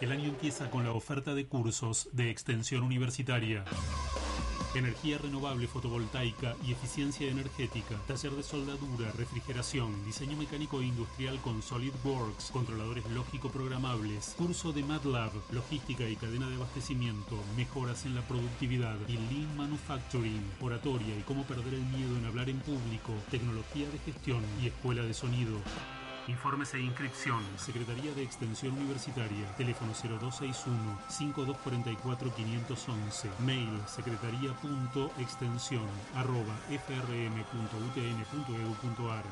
el año empieza con la oferta de cursos de extensión universitaria. Energía renovable fotovoltaica y eficiencia energética. Taller de soldadura, refrigeración, diseño mecánico e industrial con SolidWorks, controladores lógico programables, curso de MATLAB, logística y cadena de abastecimiento, mejoras en la productividad y Lean Manufacturing, oratoria y cómo perder el miedo en hablar en público, tecnología de gestión y escuela de sonido. Informes e inscripción. Secretaría de Extensión Universitaria. Teléfono 0261-5244-511. Mail secretaría.extensión arroba frm.utn.edu.ar.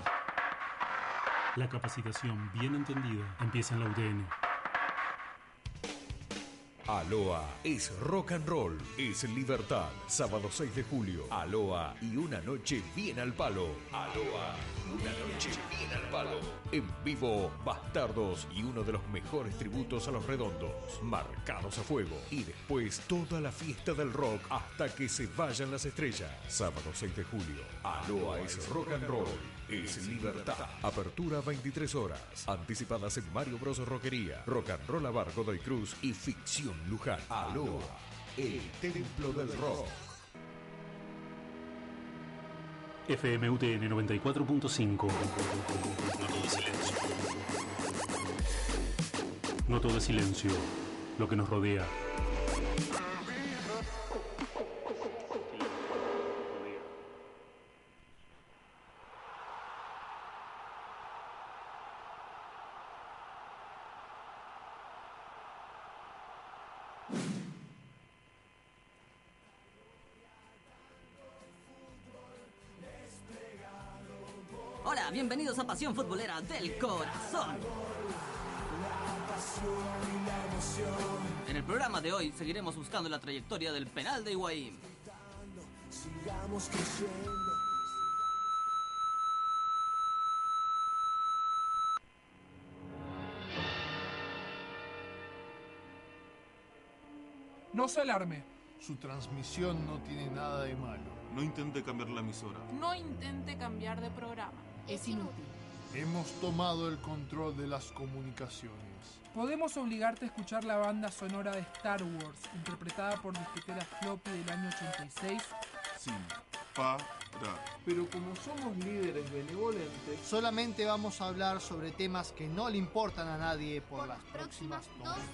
La capacitación bien entendida empieza en la UTN. Aloha es rock and roll, es libertad. Sábado 6 de julio, Aloha y una noche bien al palo. Aloha, una noche bien al palo. En vivo, Bastardos y uno de los mejores tributos a los redondos, marcados a fuego. Y después toda la fiesta del rock hasta que se vayan las estrellas. Sábado 6 de julio, Aloha es rock and roll, es libertad. Apertura 23 horas, anticipadas en Mario Bros. Rockería, Rock and Roll Bar Godoy Cruz y Ficción Luján. Aloha, el templo del rock. FMUTN 94.5. No todo es silencio. No todo silencio. Lo que nos rodea. Pasión Futbolera del Corazón. En el programa de hoy seguiremos buscando la trayectoria del penal de Higuaín. No se alarme. Su transmisión no tiene nada de malo. No intente cambiar la emisora. No intente cambiar de programa. Es inútil. Hemos tomado el control de las comunicaciones. Podemos obligarte a escuchar la banda sonora de Star Wars, interpretada por disquetera Floppy del año 86. Sin parar. Pero como somos líderes benevolentes, Solamente vamos a hablar sobre temas que no le importan a nadie por las próximas dos horas.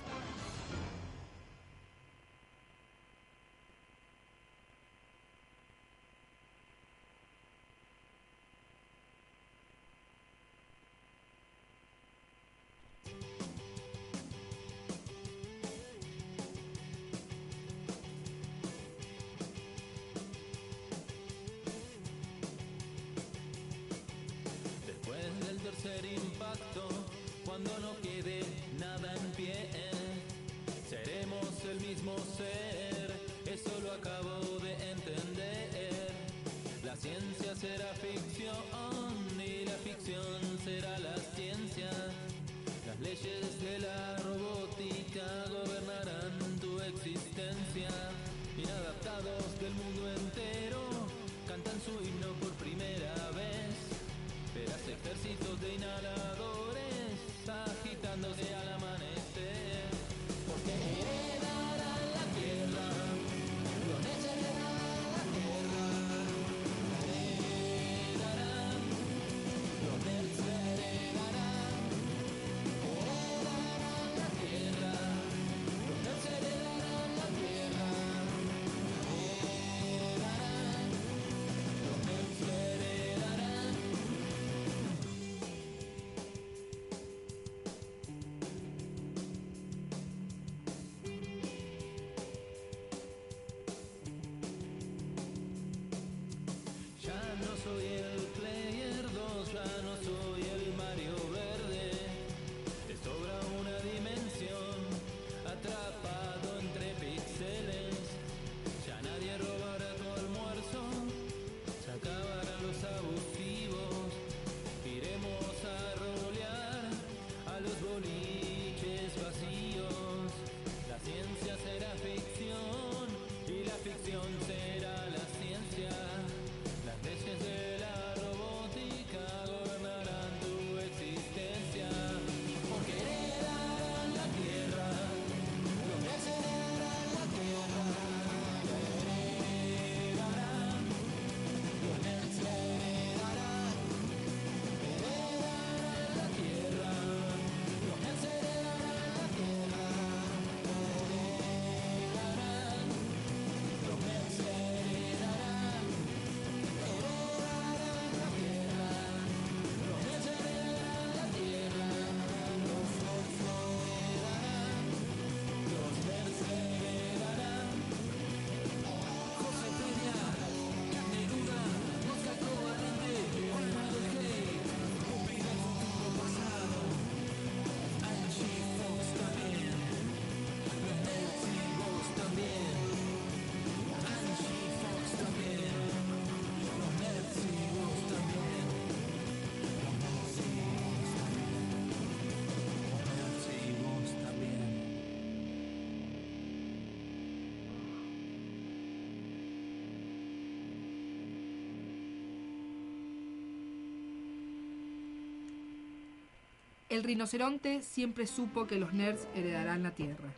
El rinoceronte siempre supo que los nerds heredarán la Tierra.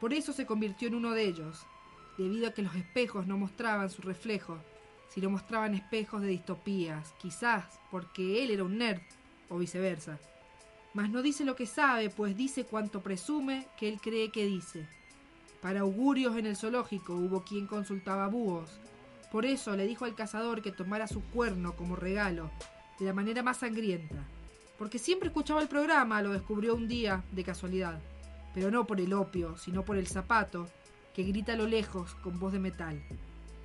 Por eso se convirtió en uno de ellos, debido a que los espejos no mostraban su reflejo, sino mostraban espejos de distopías, quizás porque él era un nerd, o viceversa. Mas no dice lo que sabe, pues dice cuanto presume que él cree que dice. Para augurios en el zoológico hubo quien consultaba búhos. Por eso le dijo al cazador que tomara su cuerno como regalo, de la manera más sangrienta. Porque siempre escuchaba el programa, lo descubrió un día, de casualidad. Pero no por el opio, sino por el zapato, que grita a lo lejos con voz de metal.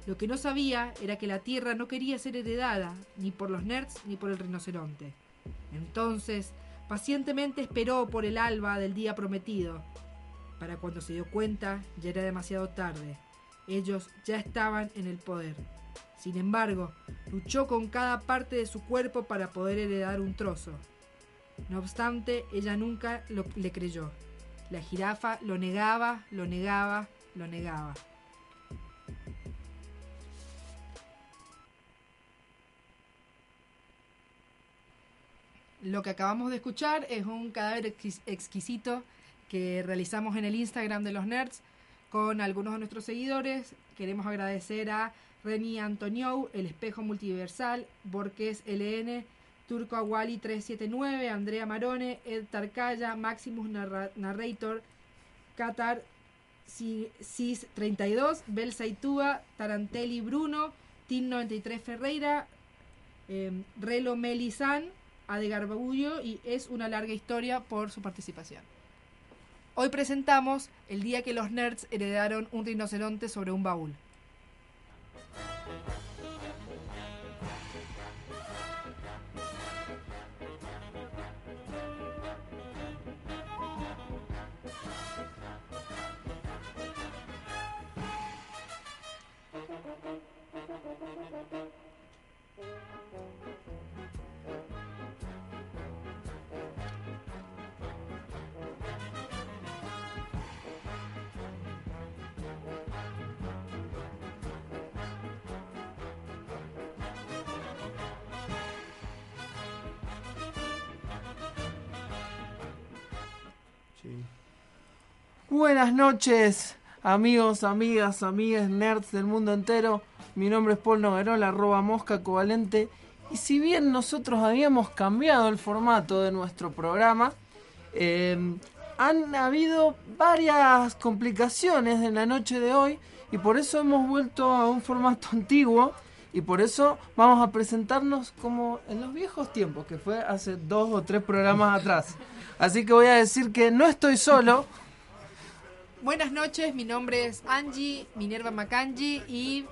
Lo que no sabía era que la tierra no quería ser heredada, ni por los nerds ni por el rinoceronte. Entonces, pacientemente esperó por el alba del día prometido. Para cuando se dio cuenta, ya era demasiado tarde. Ellos ya estaban en el poder. Sin embargo, luchó con cada parte de su cuerpo para poder heredar un trozo. No obstante, ella nunca le creyó. La jirafa lo negaba, lo negaba, lo negaba. Lo que acabamos de escuchar es un cadáver exquis- exquisito que realizamos en el Instagram de los Nerds con algunos de nuestros seguidores. Queremos agradecer a Reni Antoniou, El Espejo Multiversal, Borges LN, Turco Awali 379, Andrea Marone, Ed Tarcaya, Maximus Narra- Narrator, Qatar Cis 32, Bel Saitúa, Tarantelli Bruno, Tin 93 Ferreira, eh, Relo Melizán, Ade Garbullo y es una larga historia por su participación. Hoy presentamos el día que los nerds heredaron un rinoceronte sobre un baúl. Buenas noches, amigos, amigas, amigas, nerds del mundo entero. Mi nombre es Paul Noguerola, arroba mosca covalente. Y si bien nosotros habíamos cambiado el formato de nuestro programa, eh, han habido varias complicaciones en la noche de hoy y por eso hemos vuelto a un formato antiguo y por eso vamos a presentarnos como en los viejos tiempos, que fue hace dos o tres programas atrás. Así que voy a decir que no estoy solo. Buenas noches, mi nombre es Angie Minerva Macangi y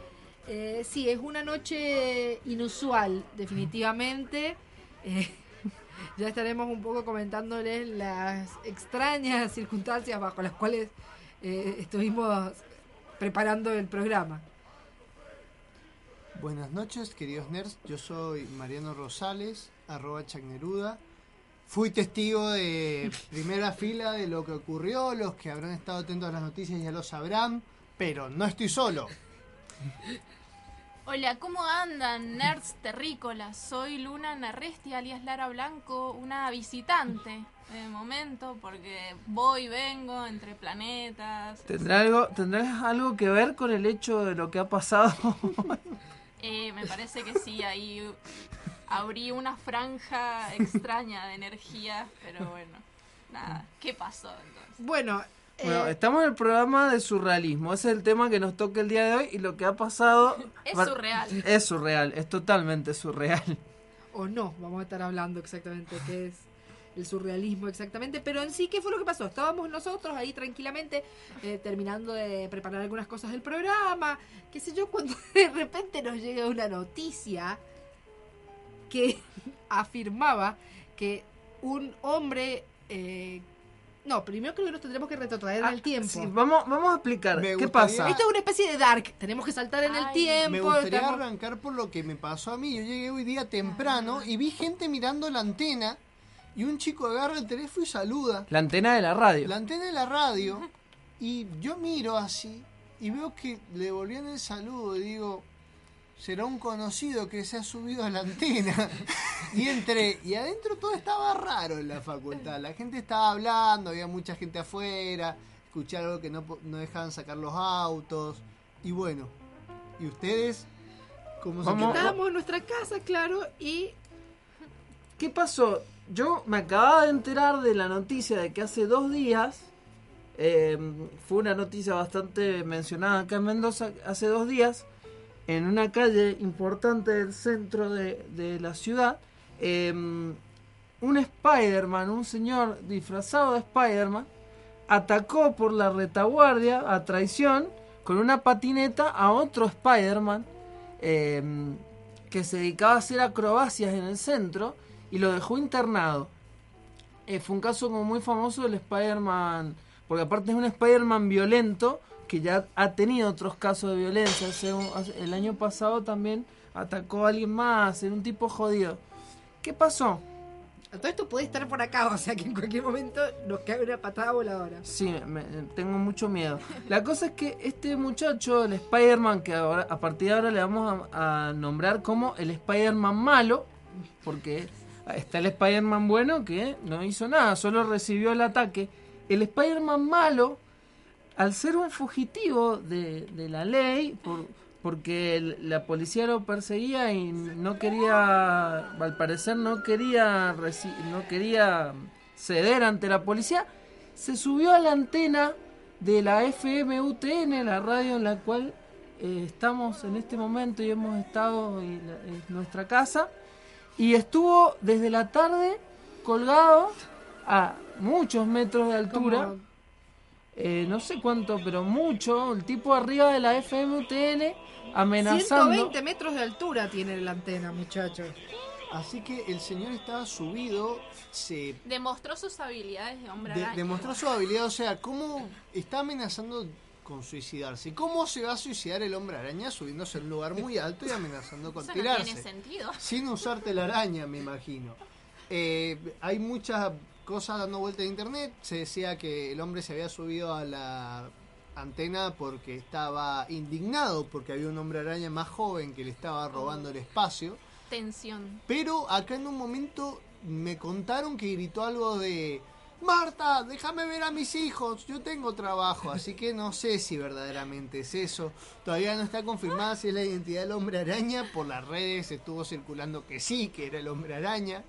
eh, sí, es una noche inusual, definitivamente. Eh, ya estaremos un poco comentándoles las extrañas circunstancias bajo las cuales eh, estuvimos preparando el programa. Buenas noches, queridos nerds. Yo soy Mariano Rosales, arroba Chagneruda. Fui testigo de primera fila de lo que ocurrió. Los que habrán estado atentos a las noticias ya lo sabrán, pero no estoy solo. Hola, ¿cómo andan, nerds terrícolas? Soy Luna Narresti, alias Lara Blanco, una visitante de momento, porque voy y vengo entre planetas. ¿Tendrá algo, ¿Tendrá algo que ver con el hecho de lo que ha pasado? Eh, me parece que sí, ahí abrí una franja extraña de energía, pero bueno, nada, ¿qué pasó entonces? Bueno, Bueno, eh, estamos en el programa de surrealismo. Ese es el tema que nos toca el día de hoy y lo que ha pasado... Es surreal. Es surreal, es totalmente surreal. o no, vamos a estar hablando exactamente qué es el surrealismo exactamente, pero en sí, ¿qué fue lo que pasó? Estábamos nosotros ahí tranquilamente eh, terminando de preparar algunas cosas del programa, qué sé yo, cuando de repente nos llega una noticia que afirmaba que un hombre... eh, no, primero creo que nos tendremos que retrotraer en el tiempo. Ah, Sí, vamos, vamos a explicar. Me ¿Qué gustaría- pasa? Esto es una especie de dark, tenemos que saltar en el tiempo. Me gustaría estamos- arrancar por lo que me pasó a mí. Yo llegué hoy día temprano y vi gente mirando la antena y un chico agarra el teléfono y saluda. La antena de la radio. La antena de la radio y yo miro así y veo que le devolvían el saludo y digo, será un conocido que se ha subido a la antena. Y entré, y adentro todo estaba raro en la facultad. La gente estaba hablando, había mucha gente afuera, escuché algo que no, no dejaban sacar los autos. Y bueno, ¿y ustedes? ¿Cómo se? Estábamos en nuestra casa, claro, y ¿Qué pasó? Yo me acababa de enterar de la noticia de que hace dos días, eh, fue una noticia bastante mencionada acá en Mendoza, hace dos días, en una calle importante del centro de, de la ciudad, eh, un Spider-Man, un señor disfrazado de Spider-Man, atacó por la retaguardia a traición con una patineta a otro Spider-Man eh, que se dedicaba a hacer acrobacias en el centro y lo dejó internado. Eh, fue un caso como muy famoso del Spider-Man, porque aparte es un Spider-Man violento que ya ha tenido otros casos de violencia. Hace un- hace- el año pasado también atacó a alguien más, era un tipo jodido. ¿Qué pasó? todo esto puede estar por acá, o sea que en cualquier momento nos cae una patada voladora. Sí, me- tengo mucho miedo. La cosa es que este muchacho, el Spider-Man, que ahora, a partir de ahora le vamos a, a nombrar como el Spider-Man malo, porque está el Spider-Man bueno que no hizo nada, solo recibió el ataque. El Spider-Man malo, al ser un fugitivo de, de la ley, por- porque la policía lo perseguía y no quería, al parecer no quería, no quería ceder ante la policía, se subió a la antena de la FMUTN, la radio en la cual eh, estamos en este momento y hemos estado en nuestra casa, y estuvo desde la tarde colgado a muchos metros de altura. Eh, no sé cuánto, pero mucho. El tipo arriba de la FMUTN amenazando. 120 metros de altura tiene la antena, muchachos. Así que el señor estaba subido, se Demostró sus habilidades de hombre de- araña. demostró su habilidad, o sea, cómo está amenazando con suicidarse. ¿Cómo se va a suicidar el hombre araña subiéndose a un lugar muy alto y amenazando con Eso no tirarse? tiene sentido. Sin usarte la araña, me imagino. Eh, hay muchas cosas dando vuelta en internet. Se decía que el hombre se había subido a la antena porque estaba indignado porque había un hombre araña más joven que le estaba robando el espacio. Tensión. Pero acá en un momento me contaron que gritó algo de Marta, déjame ver a mis hijos, yo tengo trabajo, así que no sé si verdaderamente es eso. Todavía no está confirmada si es la identidad del hombre araña, por las redes estuvo circulando que sí, que era el hombre araña.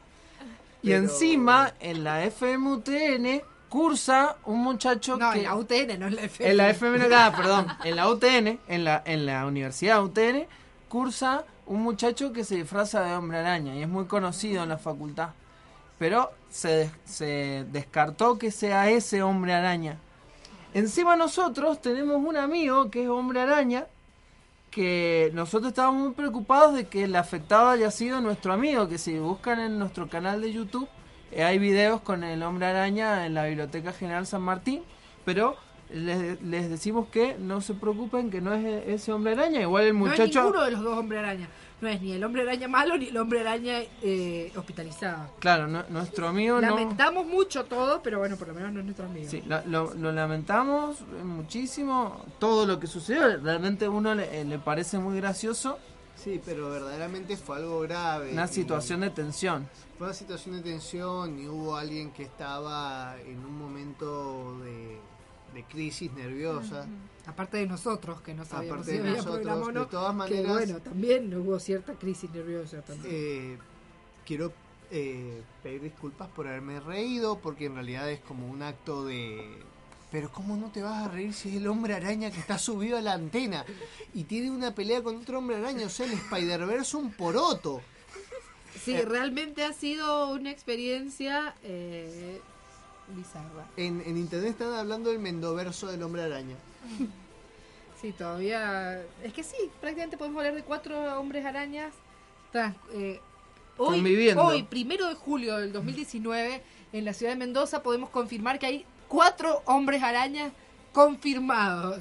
Y Pero- encima, en la FMUTN, cursa un muchacho No, que. en la UTN, no en la FM. En la FM, ah, perdón, en la UTN, en la, en la Universidad UTN, cursa un muchacho que se disfraza de hombre araña y es muy conocido en la facultad. Pero se, se descartó que sea ese hombre araña. Encima nosotros tenemos un amigo que es hombre araña, que nosotros estábamos muy preocupados de que el afectado haya sido nuestro amigo, que si buscan en nuestro canal de YouTube, eh, hay videos con el hombre araña en la Biblioteca General San Martín, pero les, les decimos que no se preocupen, que no es e- ese hombre araña, igual el No es muchacho... ninguno de los dos hombres araña. No es ni el hombre araña malo ni el hombre araña eh, hospitalizado. Claro, no- nuestro amigo no... Lamentamos mucho todo, pero bueno, por lo menos no es nuestro amigo. Sí, lo, lo- lo lamentamos eh, muchísimo, todo lo que sucedió, realmente a uno le, eh, le parece muy gracioso, Sí, pero verdaderamente fue algo grave. una y situación de tensión. Fue una situación de tensión y hubo alguien que estaba en un momento de, de crisis nerviosa. Aparte de nosotros, que no sabíamos Aparte si de había nosotros, programa o no, de todas que maneras- bueno, también hubo cierta crisis nerviosa también. Eh, quiero eh, pedir disculpas por haberme reído, porque en realidad es como un acto de... Pero ¿cómo no te vas a reír si es el hombre araña que está subido a la antena? Y tiene una pelea con otro hombre araña, o sea, el Spider-Verse un poroto. Sí, eh, realmente ha sido una experiencia eh, bizarra. En, en internet están hablando del mendoverso del hombre araña. Sí, todavía. Es que sí, prácticamente podemos hablar de cuatro hombres arañas. tras- eh, hoy, Conviviendo. hoy, primero de julio del 2019, en la ciudad de Mendoza, podemos confirmar que hay cuatro hombres arañas confirmados.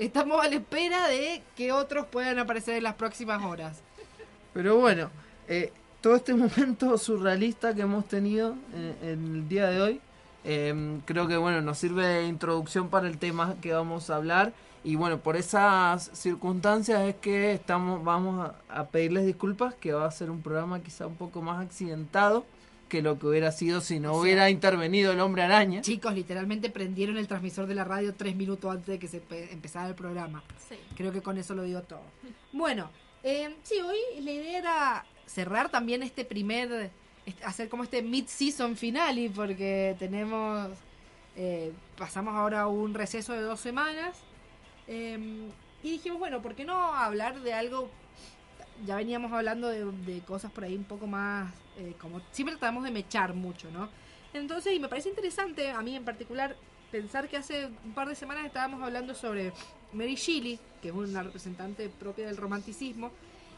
Estamos a la espera de que otros puedan aparecer en las próximas horas. Pero bueno, eh, todo este momento surrealista que hemos tenido en, en el día de hoy, Em, creo que bueno, nos sirve de introducción para el tema que vamos a hablar. Y bueno, por esas circunstancias es que estamos, vamos a, a pedirles disculpas, que va a ser un programa quizá un poco más accidentado que lo que hubiera sido si no O sea, hubiera intervenido el hombre araña. Chicos, literalmente prendieron el transmisor de la radio tres minutos antes de que se pe- empezara el programa. Sí. Creo que con eso lo digo todo. Bueno, eh, sí, hoy la idea era cerrar también este primer, hacer como este mid-season finale, porque tenemos, eh, pasamos ahora un receso de dos semanas. eh, y dijimos, bueno, ¿por qué no hablar de algo? Ya veníamos hablando de, de cosas por ahí un poco más, eh, como siempre tratamos de mechar mucho, ¿no? Entonces, y me parece interesante, a mí en particular, pensar que hace un par de semanas estábamos hablando sobre Mary Shelley, que es una representante propia del romanticismo,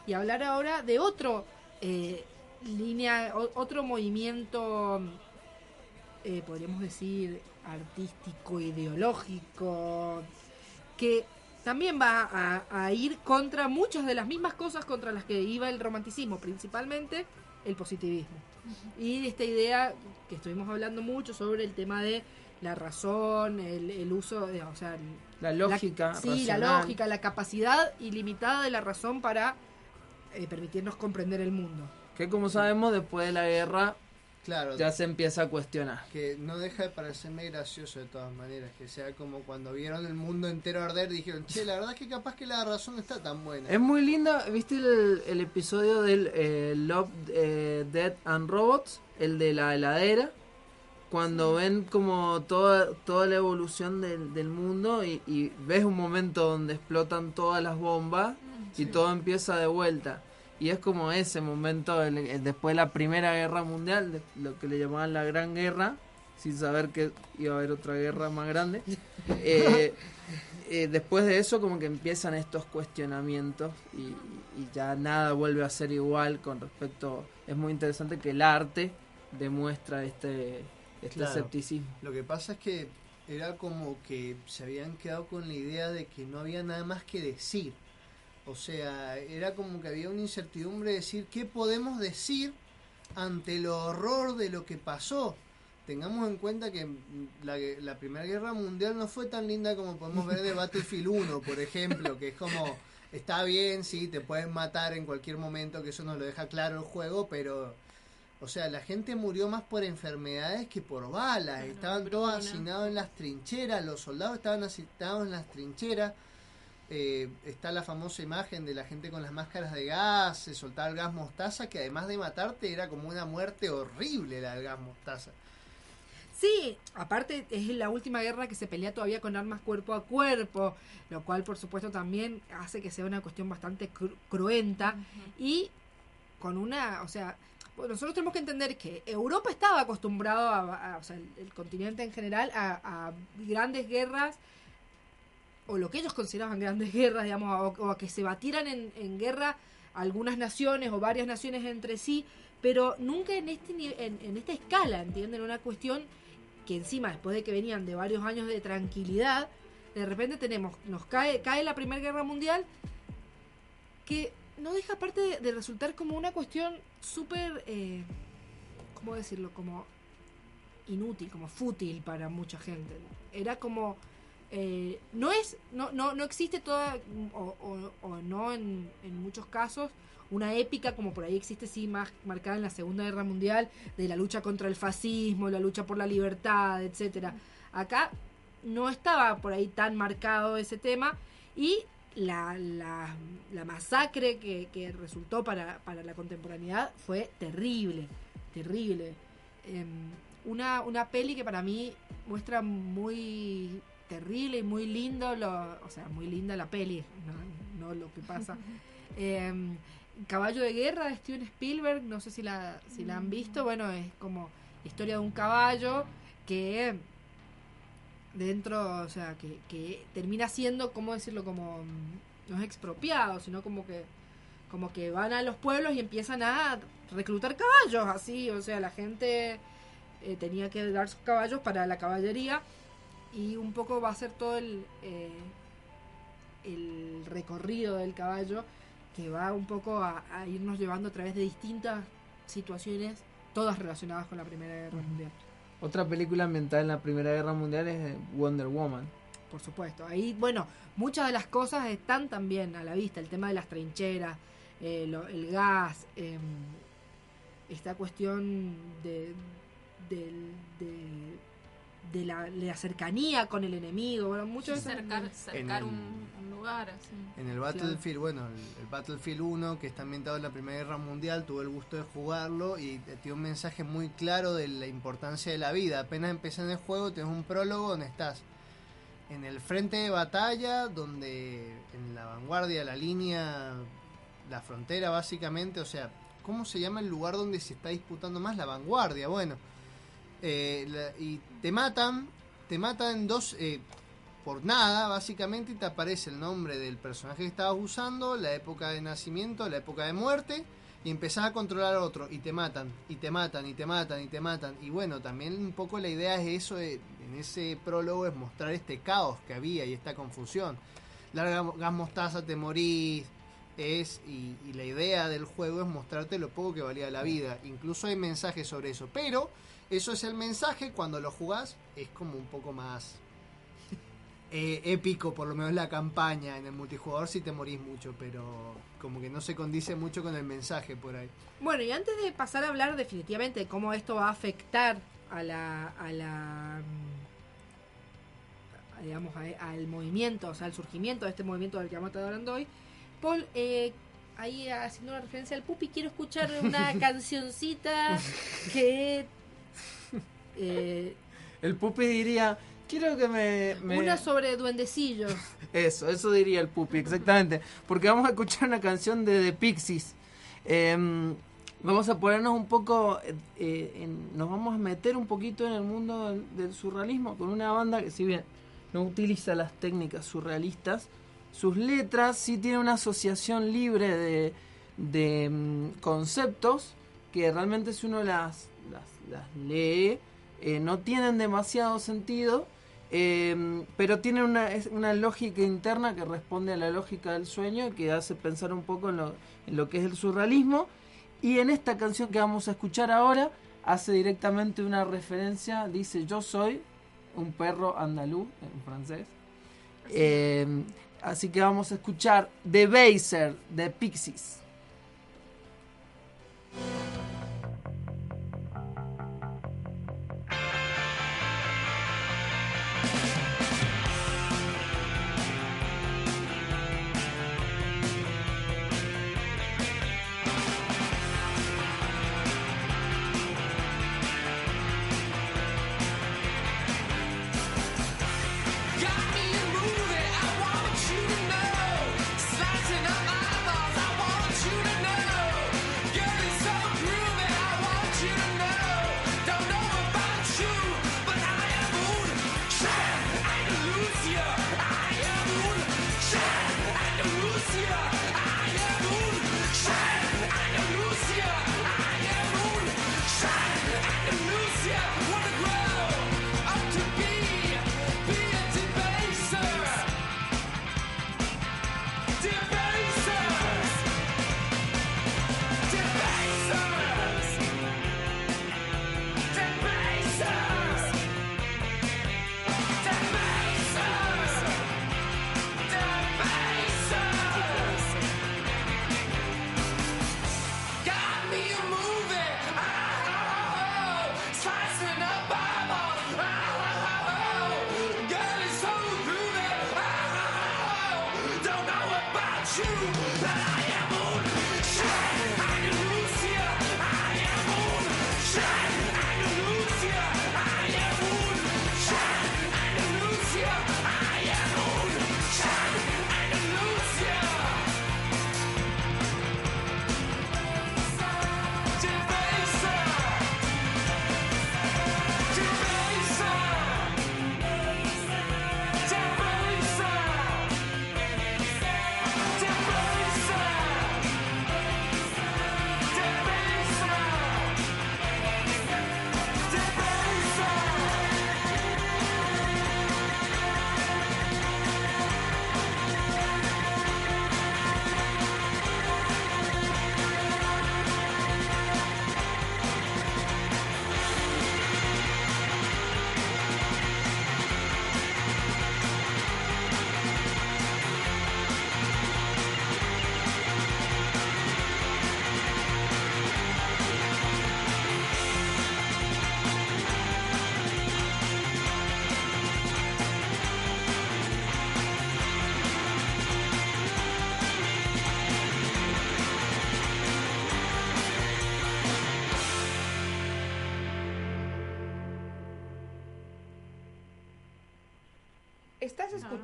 y hablar ahora de otro eh, línea, o- otro movimiento, eh, podríamos decir, artístico, ideológico, que también va a, a ir contra muchas de las mismas cosas contra las que iba el romanticismo, principalmente el positivismo. Y esta idea que estuvimos hablando mucho sobre el tema de la razón, el, el uso, de, o sea, el- La lógica. sí, la lógica, la capacidad ilimitada de la razón para eh, permitirnos comprender el mundo. Que como sabemos, después de la guerra Claro, ya se empieza a cuestionar. que no deja de parecerme gracioso de todas maneras, que sea como cuando vieron el mundo entero arder, dijeron, che, la verdad es que capaz que la razón no está tan buena. Es muy linda, ¿viste el, el episodio del eh, Love, eh, Dead and Robots? El de la heladera. Cuando ven como toda, toda la evolución del, del mundo y, y ves un momento donde explotan todas las bombas y todo empieza de vuelta. Y es como ese momento, el- el- después de la Primera Guerra Mundial, de- lo que le llamaban la Gran Guerra, sin saber que iba a haber otra guerra más grande. Eh, eh, después de eso como que empiezan estos cuestionamientos y, y ya nada vuelve a ser igual con respecto... Es muy interesante que el arte demuestra este, este Claro. escepticismo. Lo que pasa es que era como que se habían quedado con la idea de que no había nada más que decir. O sea, era como que había una incertidumbre de decir qué podemos decir ante el horror de lo que pasó. Tengamos en cuenta que la, la Primera Guerra Mundial no fue tan linda como podemos ver de Battlefield 1, por ejemplo, que es como, está bien, sí, te pueden matar en cualquier momento, que eso nos lo deja claro el juego, pero o sea, la gente murió más por enfermedades que por balas. estaban todos hacinados en las trincheras, los soldados estaban hacinados en las trincheras. Eh, está la famosa imagen de la gente con las máscaras de gas, se soltaba el gas mostaza, que además de matarte era como una muerte horrible la del gas mostaza. Sí, aparte es la última guerra que se pelea todavía con armas cuerpo a cuerpo, lo cual por supuesto también hace que sea una cuestión bastante cru- cruenta y con una, o sea, nosotros tenemos que entender que Europa estaba acostumbrado, a, a- o sea, el, el continente en general, a, a grandes guerras o lo que ellos consideraban grandes guerras, digamos, o, o a que se batieran en, en guerra algunas naciones o varias naciones entre sí, pero nunca en este en, esta escala, ¿entienden? Una cuestión que encima, después de que venían de varios años de tranquilidad, de repente tenemos, nos cae, cae la Primera Guerra Mundial, que no deja aparte de, de resultar como una cuestión súper, eh, ¿cómo decirlo? Como inútil, como fútil para mucha gente. Era como, eh, no es, no, no, no existe toda, o, no en, muchos casos, una épica como por ahí existe sí más marcada en la Segunda Guerra Mundial de la lucha contra el fascismo, la lucha por la libertad, etcétera. Acá no estaba por ahí tan marcado ese tema y la, la, masacre que, que resultó para, para la contemporaneidad fue terrible, terrible. Em, una, una peli que para mí muestra muy terrible y muy lindo, lo, o sea, muy linda la peli, no, no lo que pasa. Em, Caballo de Guerra de Steven Spielberg, no sé si la, si la han visto, bueno, es como historia de un caballo que dentro, o sea, que, que termina siendo, ¿cómo decirlo? Como, mm, no es expropiado, sino como que, como que van a los pueblos y empiezan a reclutar caballos, así, o sea, la gente eh, tenía que dar sus caballos para la caballería y un poco va a ser todo el, eh, el recorrido del caballo que va un poco a, a irnos llevando a través de distintas situaciones, todas relacionadas con la Primera Guerra Mundial. Otra película ambientada en la Primera Guerra Mundial es eh, Wonder Woman. Por supuesto. Ahí, bueno, muchas de las cosas están también a la vista. El tema de las trincheras, eh, lo- el gas, em, esta cuestión de, del- de, de la, de la cercanía con el enemigo. Bueno, mucho cercar, cercar En- un, un lugar así. En el Battlefield, bueno, el, el Battlefield 1, que está ambientado en la Primera Guerra Mundial, tuve el gusto de jugarlo y te- tiene un mensaje muy claro de la importancia de la vida. Apenas empecé en el juego, tienes un prólogo donde estás en el frente de batalla, donde en la vanguardia, la línea, la frontera básicamente, o sea, ¿cómo se llama el lugar donde se está disputando más? La vanguardia, bueno. Eh, la- y te matan, te matan dos... eh, por nada, básicamente, y te aparece el nombre del personaje que estabas usando, la época de nacimiento, la época de muerte, y empezás a controlar a otro, y te matan, y te matan, y te matan, y te matan. Y bueno, también un poco la idea es eso, de- en ese prólogo, es mostrar este caos que había y esta confusión. Larga gas mostaza, te morís, es, y, y la idea del juego es mostrarte lo poco que valía la vida. Incluso hay mensajes sobre eso, pero eso es el mensaje, cuando lo jugás es como un poco más eh, épico, por lo menos la campaña. En el multijugador sí te morís mucho, pero como que no se condice mucho con el mensaje por ahí. Bueno, y antes de pasar a hablar definitivamente de cómo esto va a afectar a la, a la mm, digamos, a- al movimiento, o sea, al surgimiento de este movimiento del que vamos a estar hablando hoy, Paul, eh, ahí haciendo una referencia al pupi, quiero escuchar una cancioncita que... eh, El pupi diría, quiero que me... me- Una sobre duendecillos. Eso, eso diría el pupi, exactamente. Porque vamos a escuchar una canción de The Pixies. Em, vamos a ponernos un poco, eh, eh, en- nos vamos a meter un poquito en el mundo del, del surrealismo con una banda que si bien no utiliza las técnicas surrealistas, sus letras sí tienen una asociación libre de, de, mm, conceptos que realmente si uno las, las, las lee, eh, no tienen demasiado sentido, eh, pero tienen una, lógica interna que responde a la lógica del sueño y que hace pensar un poco en lo, que es el surrealismo. Y en esta canción que vamos a escuchar ahora, hace directamente una referencia, dice yo soy un perro andaluz en francés. Eh, así que vamos a escuchar The Baser de Pixies.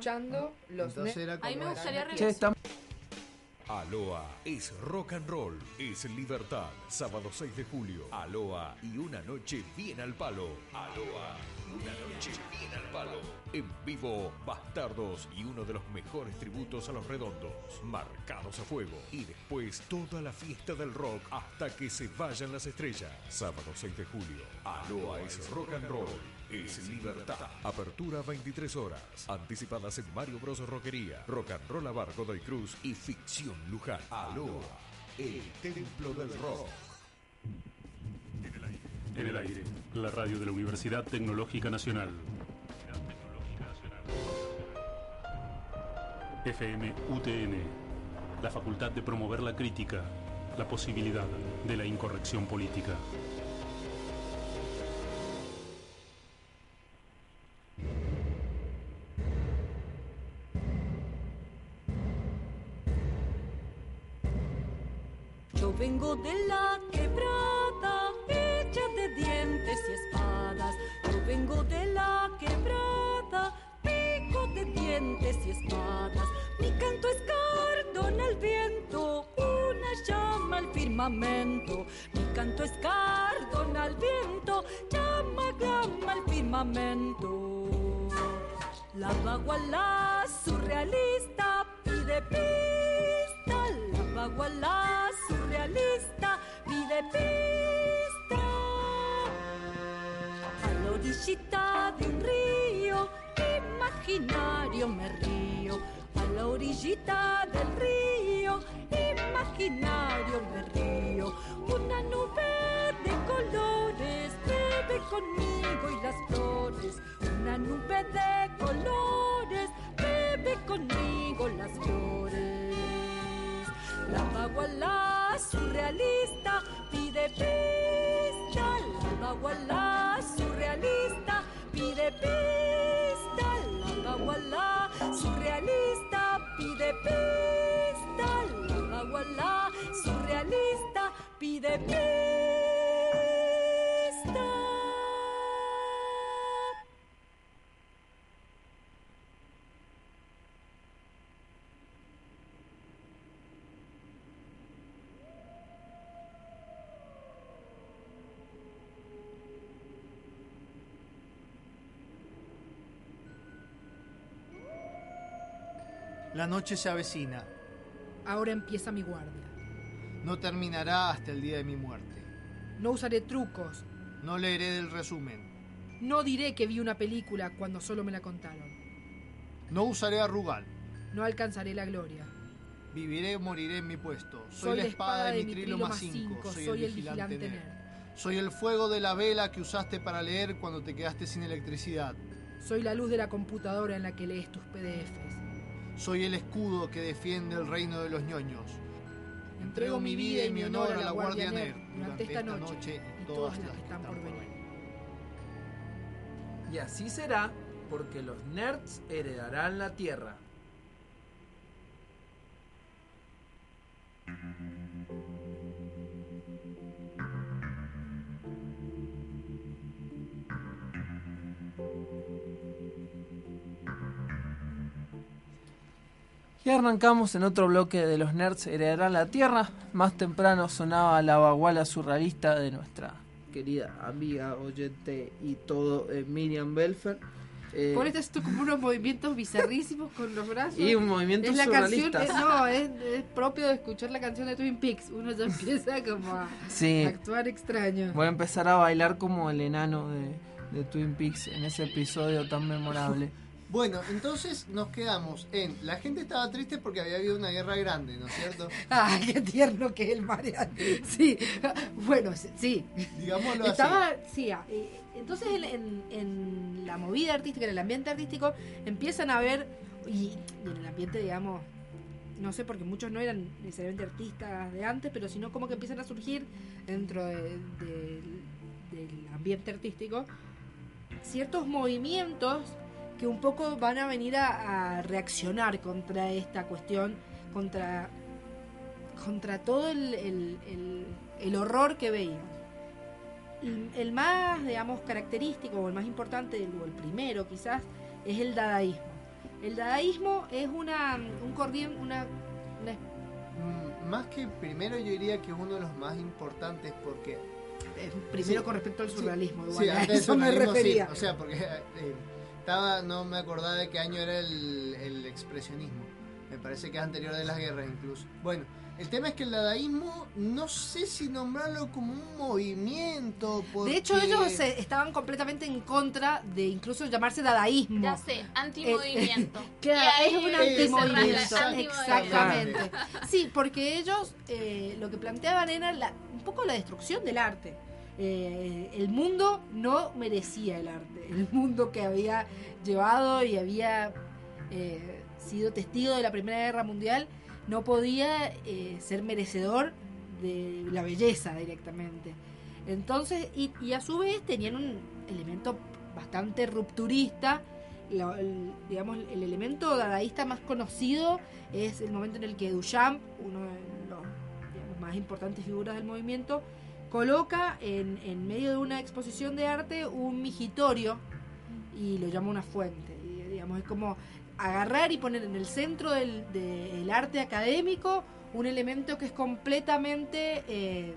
Escuchando los me gustaría Aloha es rock and roll, es libertad. Sábado 6 de julio, Aloha y una noche bien al palo. Aloha, una noche bien al palo. En vivo, Bastardos y uno de los mejores tributos a los redondos, marcados a fuego. Y después toda la fiesta del rock hasta que se vayan las estrellas. Sábado 6 de julio, Aloha es rock and roll. Es libertad. Apertura 23 horas. Anticipadas en Mario Bros. Rockería, Rock and Roll Bar Godoy Cruz y Ficción Luján. Aloha, el templo del rock. En el aire, la radio de la Universidad Tecnológica Nacional. FM UTN, la facultad de promover la crítica, la posibilidad de la incorrección política. Yo vengo de la quebrada, hecha de dientes y espadas. Yo vengo de la quebrada, pico de dientes y espadas. Mi canto es cardón al viento, una llama al firmamento. Mi canto es cardón al viento, llama, llama al firmamento. La baguala surrealista pide pista, la baguala surrealista pide pista. A la orillita de un río imaginario me río, a la orillita del río imaginario me río. Una nube de colores bebe conmigo y las flores. Una nube de colores bebe conmigo las flores. La baguala surrealista pide pista. La baguala surrealista pide pista. La baguala surrealista pide pista. La baguala surrealista pide pista. La noche se avecina. Ahora empieza mi guardia. No terminará hasta el día de mi muerte. No usaré trucos. No leeré del resumen. No diré que vi una película cuando solo me la contaron. No usaré arrugal. No alcanzaré la gloria. Viviré o moriré en mi puesto. Soy, la espada de mi trilo más 5. Soy, el vigilante nerd. Soy el fuego de la vela que usaste para leer cuando te quedaste sin electricidad. Soy la luz de la computadora en la que lees tus PDFs. Soy el escudo que defiende el reino de los ñoños. Entrego mi vida y mi honor a la Guardia Nerd durante esta noche y todas las que están por venir. Y así será porque los nerds heredarán la tierra. Y arrancamos en otro bloque de los nerds heredarán la tierra. Más temprano sonaba la baguala surrealista de nuestra querida amiga, oyente y todo, eh, Miriam Belfer. Eh, Por esto como unos movimientos bizarrísimos con los brazos. Y un movimiento es la canción, es- no, es, es propio de escuchar la canción de Twin Peaks. Uno ya empieza como a Sí. actuar extraño. Voy a empezar a bailar como el enano de, de Twin Peaks en ese episodio tan memorable. Bueno, entonces nos quedamos en. La gente estaba triste porque había habido una guerra grande, ¿no es cierto? Ay, qué tierno que es el Mariano. Sí, bueno, sí. Digámoslo Estaba, así. sí, ah, entonces en, en- en la movida artística, en el ambiente artístico, empiezan a ver, y, y en el ambiente, digamos, no sé, porque muchos no eran necesariamente artistas de antes, pero sino como que empiezan a surgir dentro de- del- del ambiente artístico ciertos movimientos que un poco van a venir a, a reaccionar contra esta cuestión, contra, contra todo el, el- el- el horror que veían. El, más, digamos, característico o el más importante, o el primero quizás, es el dadaísmo. El dadaísmo es una, un corriente, una, una Mm, Más que primero yo diría que es uno de los más importantes porque... eh, primero Sí. con respecto al surrealismo. Sí, igual, a eso me surrealismo, sí. refería. O sea, porque eh, estaba, no me acordaba de qué año era el, el expresionismo. Me parece que es anterior de las guerras incluso. Bueno, el tema es que el dadaísmo, no sé si nombrarlo como un movimiento. De hecho, ellos eh, estaban completamente en contra de incluso llamarse dadaísmo. Ya sé, antimovimiento. Claro, es un antimovimiento. Exactamente. Sí, porque ellos eh, lo que planteaban era la- un poco la destrucción del arte. Eh, el mundo no merecía el arte. El mundo que había llevado y había eh, sido testigo de la Primera Guerra Mundial no podía eh, ser merecedor de la belleza directamente. Entonces, y, a su vez tenían un elemento bastante rupturista. El- digamos, el elemento dadaísta más conocido es el momento en el que Duchamp, uno de los más importantes figuras del movimiento, coloca en, en medio de una exposición de arte un migitorio y lo llama una fuente. Y, digamos, es como agarrar y poner en el centro del, del arte académico un elemento que es completamente eh,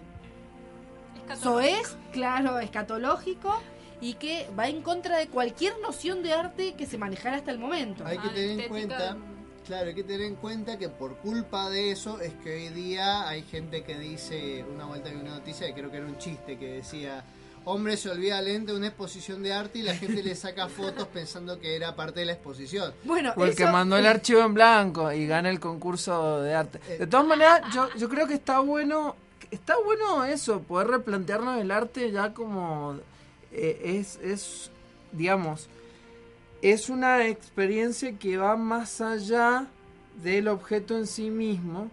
soez, claro, escatológico y que va en contra de cualquier noción de arte que se manejara hasta el momento. Hay que tener en cuenta, claro, hay que tener en cuenta que por culpa de eso es que hoy día hay gente que dice, una vuelta vi una noticia que creo que era un chiste que decía, hombre se olvida lente de una exposición de arte y la gente le saca fotos pensando que era parte de la exposición. Bueno, O el que mandó el archivo en blanco y gana el concurso de arte. De todas maneras, yo, yo creo que está bueno, está bueno eso, poder replantearnos el arte ya como eh, es, es, digamos, es una experiencia que va más allá del objeto en sí mismo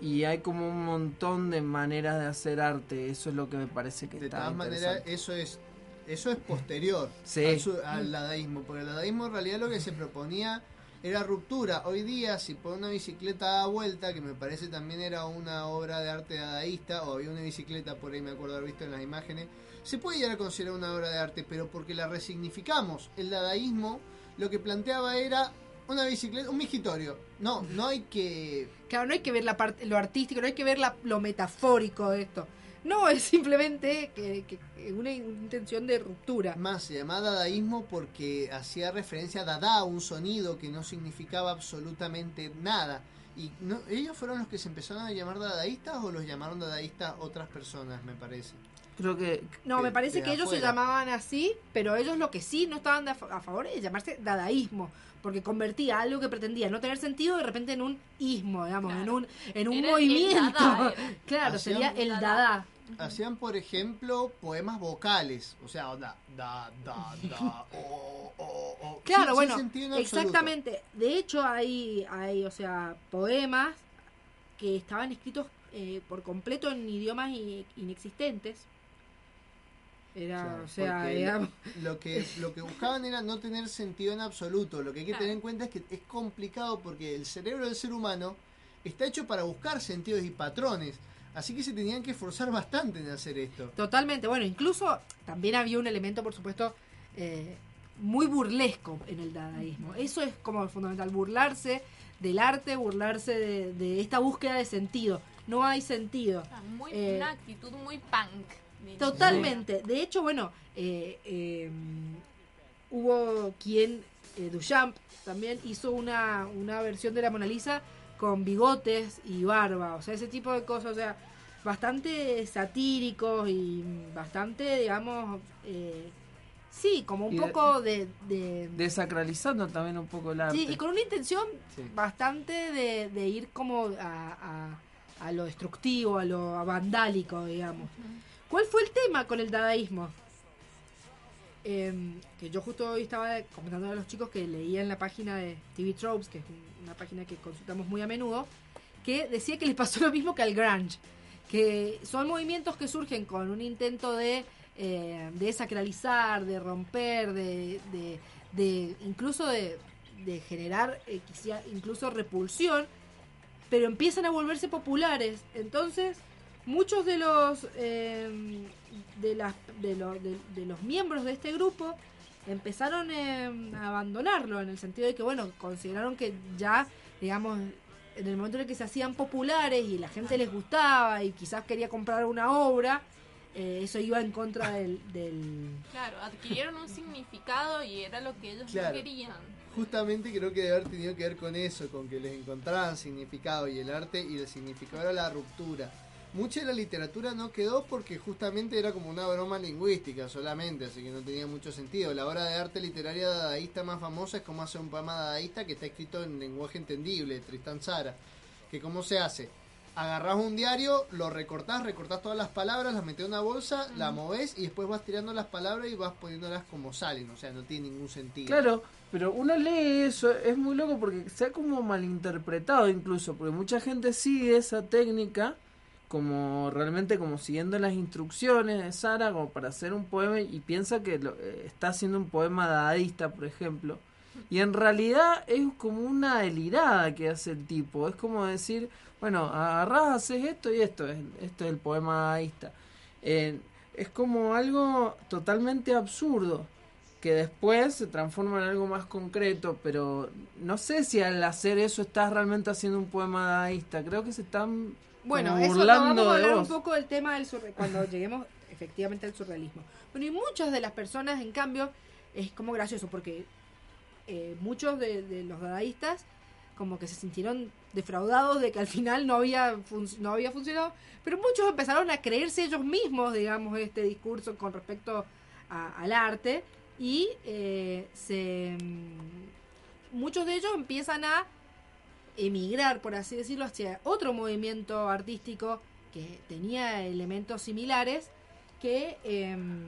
y hay como un montón de maneras de hacer arte. Eso es lo que me parece que De está todas maneras, eso es eso es posterior Sí. al, su- al dadaísmo, porque el dadaísmo en realidad lo que se proponía era ruptura. Hoy día, si por una bicicleta da vuelta, que me parece también era una obra de arte dadaísta, o había una bicicleta por ahí, me acuerdo haber visto en las imágenes, se puede llegar a considerar una obra de arte, pero porque la resignificamos. El dadaísmo lo que planteaba era una bicicleta, un migitorio. No, no hay que Claro, no hay que ver la parte, lo artístico, no hay que ver la- lo metafórico de esto. No, es simplemente que, que- que una intención de ruptura. Más, se llamaba dadaísmo porque hacía referencia a dada, un sonido que no significaba absolutamente nada. Y no, ellos fueron los que se empezaron a llamar dadaístas o los llamaron dadaístas otras personas, me parece. Creo que No, me parece que ellos se llamaban así, pero ellos lo que sí no estaban de a, fa- a favor es llamarse dadaísmo, porque convertía algo que pretendía no tener sentido de repente en un ismo, digamos, en un, en un Era movimiento. dada, claro, Hacían sería el dada. Hacían, por ejemplo, poemas vocales, o sea, da, da, da, da, o, o, o. Claro, bueno, sentido en absoluto. exactamente. De hecho, hay, hay, o sea, poemas que estaban escritos eh, por completo en idiomas i- inexistentes. Era, Claro, o sea, digamos, lo que lo que buscaban era no tener sentido en absoluto. Lo que hay que Claro. tener en cuenta es que es complicado porque el cerebro del ser humano está hecho para buscar sentidos y patrones. Así que se tenían que esforzar bastante en hacer esto. Totalmente, bueno, incluso también había un elemento, por supuesto, eh, muy burlesco en el dadaísmo. Eso es como fundamental, burlarse del arte, burlarse de, de esta búsqueda de sentido. No hay sentido. Ah, Muy, Eh, una actitud muy punk. Totalmente. De hecho, bueno, eh, eh, hubo quien, eh, Duchamp, también hizo una, una versión de la Mona Lisa con bigotes y barba, o sea, ese tipo de cosas, o sea, bastante satíricos y bastante, digamos, eh, sí, como un Y poco de... de- Desacralizando también un poco el arte. Sí, y con una intención Sí. bastante de, de ir como a, a- a lo destructivo, a lo vandálico, digamos. ¿Cuál fue el tema con el dadaísmo? Em, que yo justo hoy estaba comentando a los chicos que leía en la página de TV Tropes, que es un- una página que consultamos muy a menudo, que decía que les pasó lo mismo que al grunge, que son movimientos que surgen con un intento de eh, desacralizar, de romper, de, de- de- incluso de, de generar eh, incluso repulsión, pero empiezan a volverse populares. Entonces, muchos de los eh, de, las, de, lo- de- de los miembros de este grupo empezaron eh, a abandonarlo en el sentido de que, bueno, consideraron que ya, digamos, en el momento en el que se hacían populares y la gente les gustaba y quizás quería comprar una obra, eh, eso iba en contra del, del... Claro, adquirieron un significado y era lo que ellos Claro. no querían. Justamente creo que debe haber tenido que ver con eso, con que les encontraban significado y el arte y el significado era la ruptura. Mucha de la literatura no quedó porque justamente era como una broma lingüística solamente, así que no tenía mucho sentido. La obra de arte literaria dadaísta más famosa es como hacer un poema dadaísta que está escrito en lenguaje entendible, Tristán Sara. Que cómo se hace, agarrás un diario, lo recortás, recortás todas las palabras, las metés en una bolsa, la movés y después vas tirando las palabras y vas poniéndolas como salen, o sea, no tiene ningún sentido. Claro, pero uno lee eso, es muy loco porque se ha como malinterpretado incluso, porque mucha gente sigue esa técnica como realmente como siguiendo las instrucciones de Sara como para hacer un poema y piensa que lo- eh, está haciendo un poema dadaísta, por ejemplo. Y en realidad es como una delirada que hace el tipo. Es como decir, bueno, agarrás, haces esto y esto, es, esto es el poema dadaísta. Es como algo totalmente absurdo que después se transforma en algo más concreto, pero no sé si al hacer eso estás realmente haciendo un poema dadaísta. Creo que se están Bueno, eso no, vamos a hablar un poco del tema del surre cuando lleguemos efectivamente al surrealismo. Bueno, y muchas de las personas, en cambio, es como gracioso porque eh, muchos de, de los dadaístas como que se sintieron defraudados de que al final no había no había funcionado, pero muchos empezaron a creerse ellos mismos, digamos, este discurso con respecto a- al arte y eh, se mm, muchos de ellos empiezan a emigrar, por así decirlo, hacia otro movimiento artístico que tenía elementos similares que em,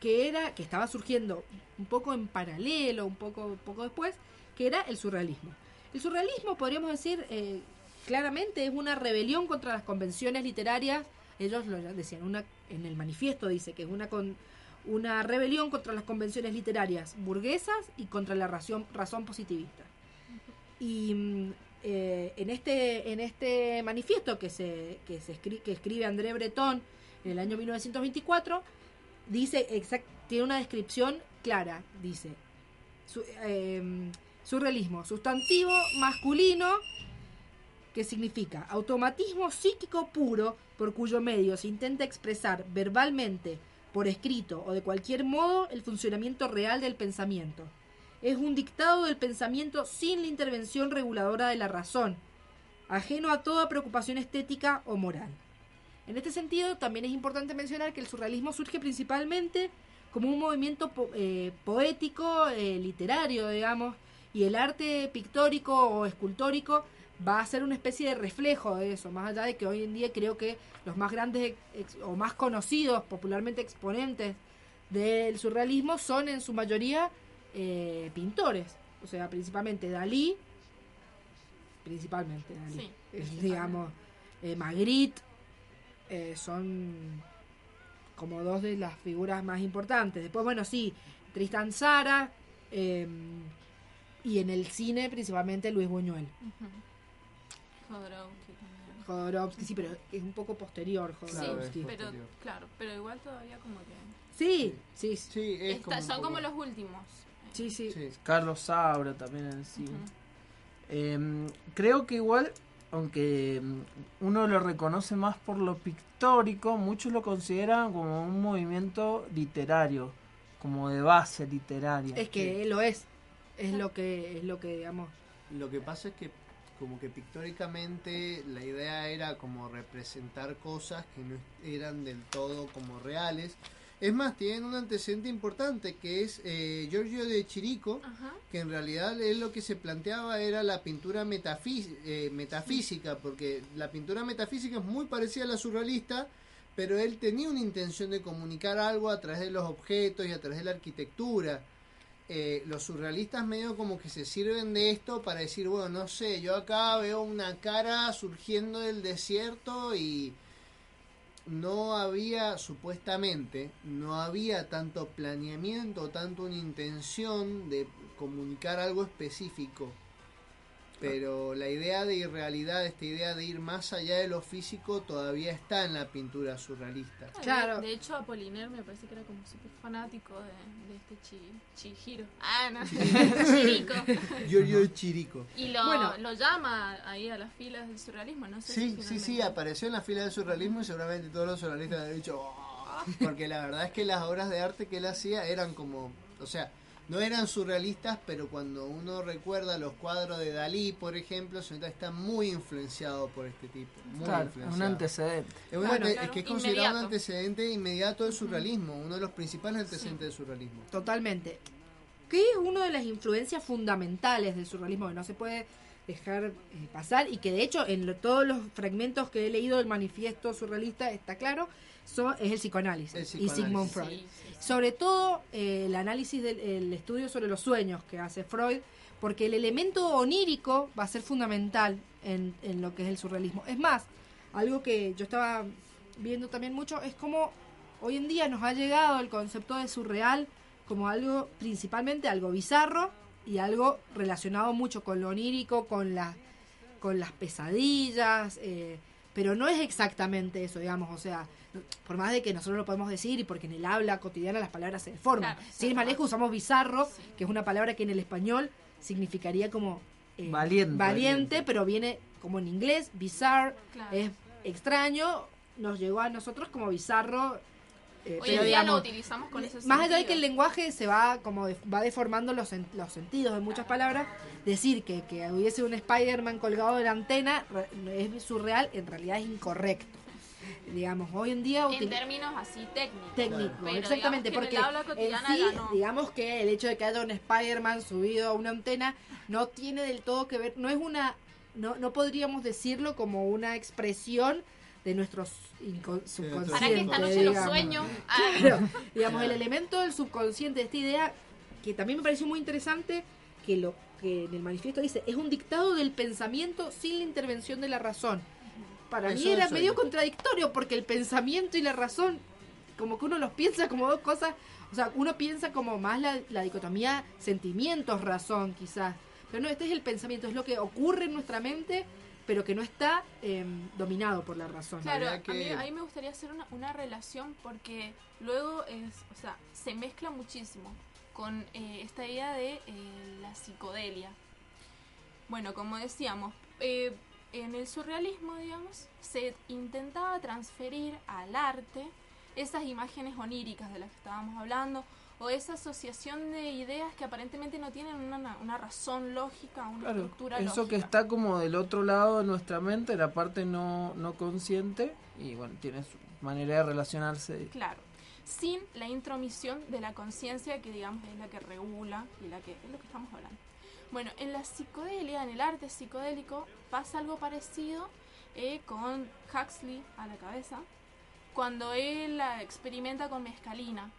que era que estaba surgiendo un poco en paralelo, un poco poco después, que era el surrealismo. El surrealismo podríamos decir eh, claramente es una rebelión contra las convenciones literarias. Ellos lo decían en el manifiesto dice que es una con una rebelión contra las convenciones literarias burguesas y contra la razón positivista. Y mm, eh, en este en este manifiesto que se que se escri- que escribe André Breton en el año 1924 dice tiene una descripción clara dice su- em, surrealismo sustantivo masculino que significa automatismo psíquico puro por cuyo medio se intenta expresar verbalmente por escrito o de cualquier modo el funcionamiento real del pensamiento es un dictado del pensamiento sin la intervención reguladora de la razón, ajeno a toda preocupación estética o moral. En este sentido, también es importante mencionar que el surrealismo surge principalmente como un movimiento eh, poético, eh, literario, digamos, y el arte pictórico o escultórico va a ser una especie de reflejo de eso, más allá de que hoy en día creo que los más grandes o más conocidos, popularmente exponentes del surrealismo son en su mayoría eh, pintores, o sea, principalmente Dalí, principalmente Dalí, Sí, principalmente. digamos, eh, Magritte, eh, son como dos de las figuras más importantes. Después, bueno, sí, Tristan Zara, eh, y en el cine principalmente Luis Buñuel. Jodorowsky también. Jodorowsky, sí, pero es un poco posterior Jodorowsky. Sí, pero claro, pero igual todavía como que Sí, sí, sí. está- son como los últimos. Sí, sí. Carlos Saura también en el cine. Creo que igual, aunque em, uno lo reconoce más por lo pictórico, muchos lo consideran como un movimiento literario, como de base literaria. Es que lo es. Es lo que, es lo que digamos. Lo que pasa es que como que pictóricamente la idea era como representar cosas que no eran del todo como reales. Es más, tienen un antecedente importante que es eh, Giorgio de Chirico, que en realidad él lo que se planteaba era la pintura metafí- eh, metafísica, porque la pintura metafísica es muy parecida a la surrealista, pero él tenía una intención de comunicar algo a través de los objetos y a través de la arquitectura. Eh, los surrealistas medio como que se sirven de esto para decir, bueno, no sé, yo acá veo una cara surgiendo del desierto y no había, supuestamente, no había tanto planeamiento, tanto una intención de comunicar algo específico. Pero la idea de irrealidad, esta idea de ir más allá de lo físico, todavía está en la pintura surrealista. De, de hecho, Apoliner me parece que era como súper fanático de, de este chi, Chihiro. Ah, no. Chirico. Giorgio Chirico. Y lo, Bueno. lo llama ahí a las filas del surrealismo, no sé si Sí, sí, sí, finalmente- apareció en la fila del surrealismo y seguramente todos los surrealistas han dicho, "Oh", porque la verdad es que las obras de arte que él hacía eran como, o sea, no eran surrealistas, pero cuando uno recuerda los cuadros de Dalí, por ejemplo, se nota que está muy influenciado por este tipo, muy Claro, influenciado. un antecedente. Es, una- Bueno, es claro, que es considerado un antecedente inmediato del surrealismo, uno de los principales antecedentes del surrealismo. Totalmente. Que es una de las influencias fundamentales del surrealismo que no se puede dejar eh, pasar y que de hecho en lo- todos los fragmentos que he leído del manifiesto surrealista está claro, son, es el psicoanálisis, El y. Sigmund Freud. Sobre todo eh, el análisis del el estudio sobre los sueños que hace Freud, porque el elemento onírico va a ser fundamental en, en lo que es el surrealismo. Es más, algo que yo estaba viendo también mucho es como hoy en día nos ha llegado el concepto de surreal como algo, principalmente algo bizarro y algo relacionado mucho con lo onírico, con, la, con las pesadillas, eh, pero no es exactamente eso, digamos, o sea, por más de que nosotros lo podemos decir y porque en el habla cotidiana las palabras se deforman. Claro, Sin ir más lejos usamos bizarro, que es una palabra que en el español significaría como eh, Valiente. valiente, pero viene como en inglés, bizarre, Claro. es extraño, nos llegó a nosotros como bizarro. Eh, Hoy en día lo digamos, utilizamos con ese más allá de que el lenguaje se va como de- va deformando los, los sentidos de muchas palabras, decir que, que hubiese un Spider-Man colgado de la antena es surreal, en realidad es incorrecto. Digamos, hoy en día En términos así técnicos. técnico, Pero exactamente, porque en sí, no. digamos que el hecho de que haya un Spider-Man subido a una antena no tiene del todo que ver, no es una, no, no podríamos decirlo como una expresión de nuestros subconscientes. Para que esta noche lo digamos. sueño. Ah. Claro, digamos, el elemento del subconsciente de esta idea, que también me pareció muy interesante, que lo que en el manifiesto dice, es un dictado del pensamiento sin la intervención de la razón. Para Eso mí era medio contradictorio porque el pensamiento y la razón, como que uno los piensa como dos cosas, o sea, uno piensa como más la, la dicotomía sentimientos-razón quizás, pero no, este es el pensamiento, es lo que ocurre en nuestra mente, pero que no está eh, dominado por la razón. Claro, a mí, me gustaría hacer una, una relación porque luego es, o sea, se mezcla muchísimo con eh, esta idea de eh, la psicodelia. Bueno, como decíamos, eh, en el surrealismo, digamos, se intentaba transferir al arte esas imágenes oníricas de las que estábamos hablando o esa asociación de ideas que aparentemente no tienen una, una razón lógica, una Claro, estructura eso lógica. que está como del otro lado de nuestra mente, la parte no, no consciente, y bueno, tiene su manera de relacionarse. Claro, sin la intromisión de la conciencia que digamos es la que regula y la que es lo que estamos hablando. Bueno, en la psicodelia, en el arte psicodélico, pasa algo parecido eh, con Huxley a la cabeza, cuando él la experimenta con mescalina.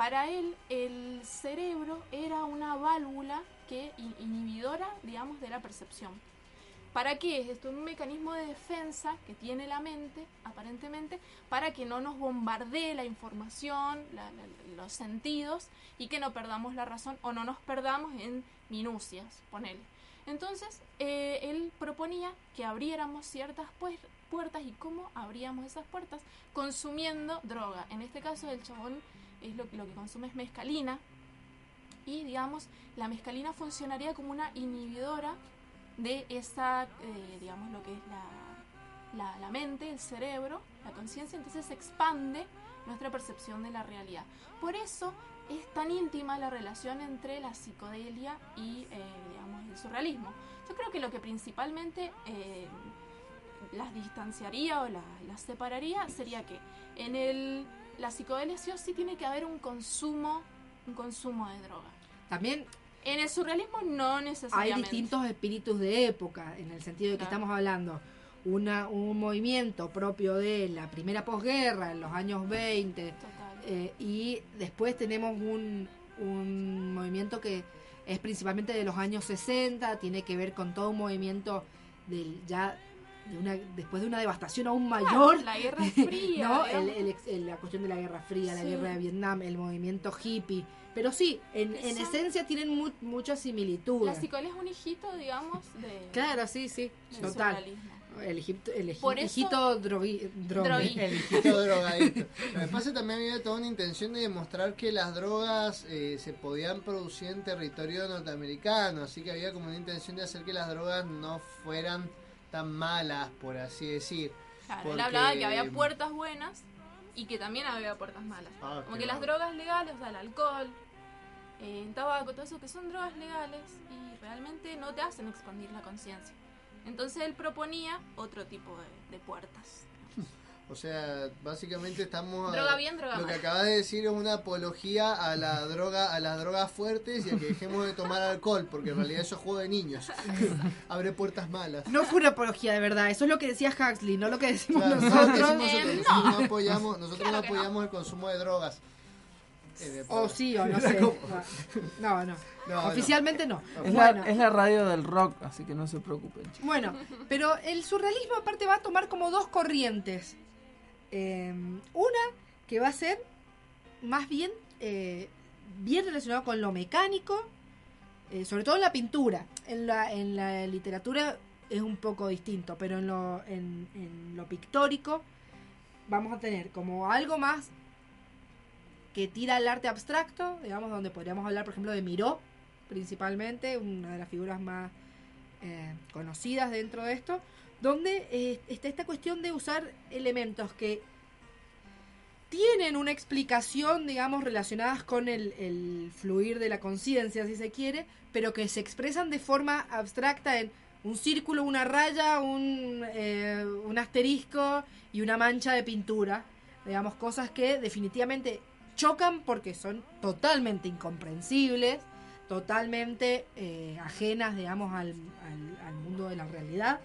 Para él, el cerebro era una válvula que in- inhibidora, digamos, de la percepción. ¿Para qué es esto? Un mecanismo de defensa que tiene la mente, aparentemente, para que no nos bombardee la información, los sentidos y que no perdamos la razón o no nos perdamos en minucias, ponele. Entonces, eh, él proponía que abriéramos ciertas puertas y cómo abríamos esas puertas consumiendo droga. En este caso, el chabón es lo, lo que consume es mescalina y, digamos, la mescalina funcionaría como una inhibidora de esa, eh, digamos, lo que es la, la, la mente, el cerebro, la conciencia, entonces se expande nuestra percepción de la realidad. Por eso es tan íntima la relación entre la psicodelia y, eh, digamos, el surrealismo. Yo creo que lo que principalmente eh, las distanciaría o la- las separaría sería que en el, la psicodelia sí o sí tiene que haber un consumo, un consumo de droga. También En el surrealismo no hay necesariamente. distintos espíritus de época, en el sentido de que Claro. estamos hablando una, un movimiento propio de la primera posguerra, en los años 20, eh, y después tenemos un, un movimiento que es principalmente de los años 60, tiene que ver con todo un movimiento del ya de una, después de una devastación aún mayor. la Guerra Fría, ¿no? El- el el- la cuestión de la Guerra Fría, la Sí. Guerra de Vietnam, el movimiento hippie. Pero sí, en, en esencia tienen mu- muchas La similitudes. psicodelia es un hijito, digamos, de, Claro, sí, sí, total. El, Egipto, el Egip- eso- hijito drogui- drogue. Drogi. El hijito drogadicto. Lo que pasa también había toda una intención de demostrar que las drogas eh, se podían producir en territorio norteamericano, así que había como una intención de hacer que las drogas no fueran tan malas, por así decir. Claro, Porque- él hablaba de que había puertas buenas y que también había puertas malas. Ah, Como que las drogas legales, o sea, el alcohol, eh, el tabaco, todo eso que son drogas legales y realmente no te hacen expandir la conciencia. Entonces él proponía otro tipo de, de puertas. O sea, básicamente estamos Droga bien, droga lo que acabas de decir es una apología a la droga, a las drogas fuertes y a que dejemos de tomar alcohol, porque en realidad eso es juego de niños. Abre puertas malas. No fue una apología de verdad, eso es lo que decía Huxley, no lo que decimos Claro, nosotros. no, decimos nosotros, Eh, nosotros no. no apoyamos, nosotros Claro no apoyamos el consumo de drogas. Eh, O sí, o no sé. No, no. No, Oficialmente no. Es, Bueno, la, es la radio del rock, así que no se preocupen. chicos. bueno, pero el surrealismo aparte va a tomar como dos corrientes. Eh, una que va a ser más bien eh, bien relacionado con lo mecánico, eh, sobre todo en la pintura. En la, en la literatura es un poco distinto, pero en lo, en, en lo pictórico vamos a tener como algo más que tira al arte abstracto, digamos, donde podríamos hablar, por ejemplo, de Miró, principalmente, una de las figuras más eh, conocidas dentro de esto, donde eh, está esta cuestión de usar elementos que tienen una explicación, digamos, relacionadas con el, fluir de la conciencia, si se quiere, pero que se expresan de forma abstracta en un círculo, una raya, un, eh, un asterisco y una mancha de pintura. Digamos, cosas que definitivamente chocan porque son totalmente incomprensibles, totalmente eh, ajenas, digamos, al- al mundo de la realidad.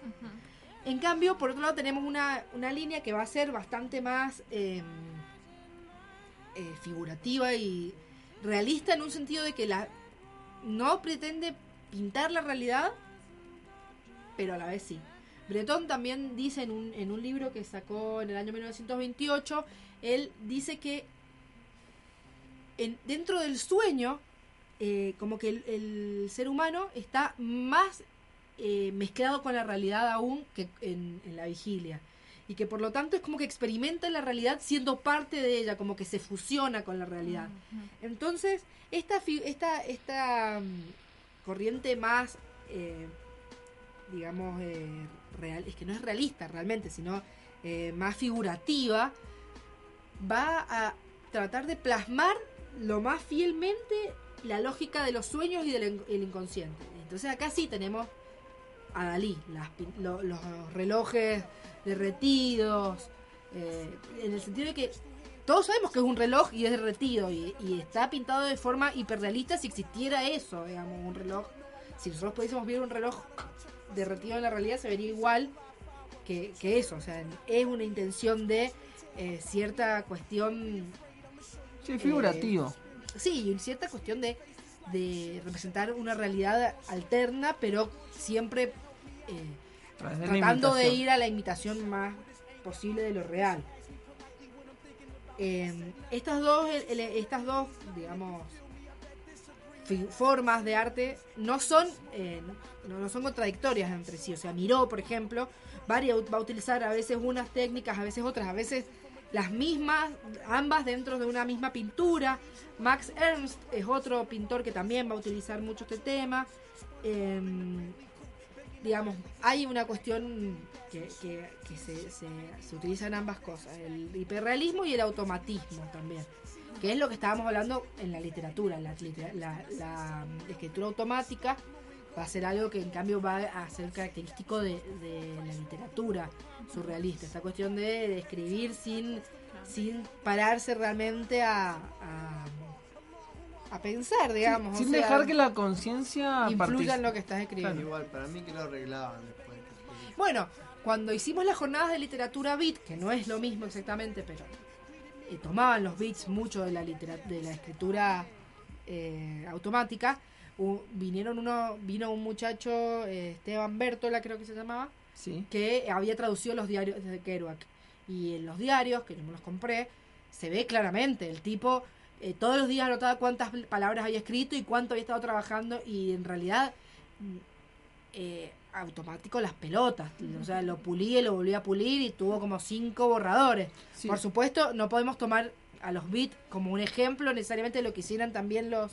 En cambio, por otro lado, tenemos una, una línea que va a ser bastante más eh, eh, figurativa y realista en un sentido de que la no pretende pintar la realidad, pero a la vez sí. Breton también dice en un, en un libro que sacó en el año 1928, él dice que en- dentro del sueño, eh, como que el ser humano está más eh, mezclado con la realidad aún que en, en la vigilia. Y que por lo tanto es como que experimenta la realidad siendo parte de ella, como que se fusiona con la realidad. Entonces, esta, esta, esta mm, corriente más, eh, digamos, eh, real, es que no es realista realmente, sino más figurativa, va a tratar de plasmar lo más fielmente la lógica de los sueños y del in- el inconsciente. Entonces acá sí tenemos a Dalí, las lo- los relojes derretidos, eh, en el sentido de que todos sabemos que es un reloj y es derretido y, y está pintado de forma hiperrealista si existiera eso, digamos, un reloj. Si nosotros pudiésemos ver un reloj derretido en la realidad se vería igual que, que eso, o sea, es una intención de eh, cierta cuestión Sí, figurativo. eh, sí, y cierta cuestión de, de representar una realidad alterna, pero siempre eh, tratando de ir a la imitación más posible de lo real. Eh, estas dos, estas dos, digamos, formas de arte no son, eh, no, no son contradictorias entre sí. O sea, Miró, por ejemplo, varia- va a utilizar a veces unas técnicas, a veces otras, a veces las mismas, ambas dentro de una misma pintura. Max Ernst es otro pintor que también va a utilizar mucho este tema. Em, digamos, hay una cuestión que, se, se, se utilizan ambas cosas, el hiperrealismo y el automatismo también, que es lo que estábamos hablando en la literatura, la, escritura automática va a ser algo que en cambio va a ser característico de, la literatura surrealista, esta cuestión de, escribir sin, sin pararse realmente a, a pensar, digamos. Sin o sea, dejar que la conciencia influya en lo que estás escribiendo. Igual, para mí que lo arreglaban después. Bueno, cuando hicimos las jornadas de literatura beat, que no es lo mismo exactamente, pero eh, tomaban los beats mucho de la litera- de la escritura eh, automática, u- vinieron uno, vino un muchacho, eh, Esteban Bertola creo que se llamaba, Sí. que había traducido los diarios de Kerouac. Y en los diarios, que yo me los compré, se ve claramente. El tipo eh, todos los días anotaba cuántas palabras había escrito y cuánto había estado trabajando. Y en realidad, mm, eh, automático las pelotas. O sea, lo pulí y lo volví a pulir y tuvo como cinco borradores. Sí. Por supuesto, no podemos tomar a los beats como un ejemplo necesariamente de lo que hicieran también los,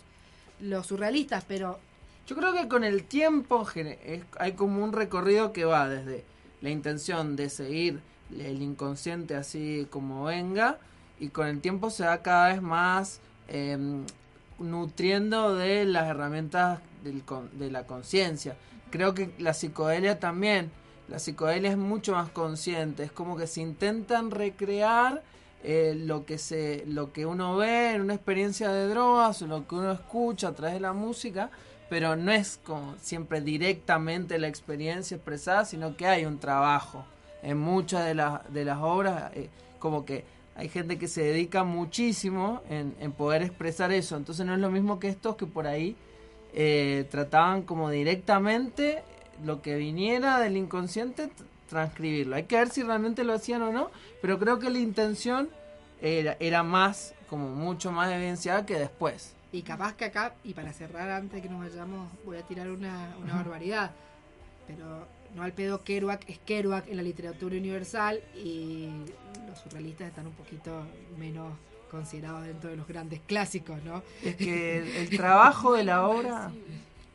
los surrealistas, pero Yo creo que con el tiempo hay como un recorrido que va desde la intención de seguir el inconsciente así como venga y con el tiempo se va cada vez más em, nutriendo de las herramientas del de la conciencia. Creo que la psicodelia también, la psicodelia es mucho más consciente, es como que se intentan recrear eh, lo que se lo que uno ve en una experiencia de drogas o lo que uno escucha a través de la música pero no es como siempre directamente la experiencia expresada sino que hay un trabajo en muchas de las de las obras eh, como que hay gente que se dedica muchísimo en, en poder expresar eso entonces no es lo mismo que estos que por ahí eh, trataban como directamente lo que viniera del inconsciente transcribirlo. Hay que ver si realmente lo hacían o no, pero creo que la intención era, era más, como mucho más evidenciada que después. Y capaz que acá, y para cerrar antes de que nos vayamos, voy a tirar una, una barbaridad. Pero no al pedo Kerouac es Kerouac en la literatura universal y los surrealistas están un poquito menos considerados dentro de los grandes clásicos, ¿no? Es que el, el trabajo de la obra,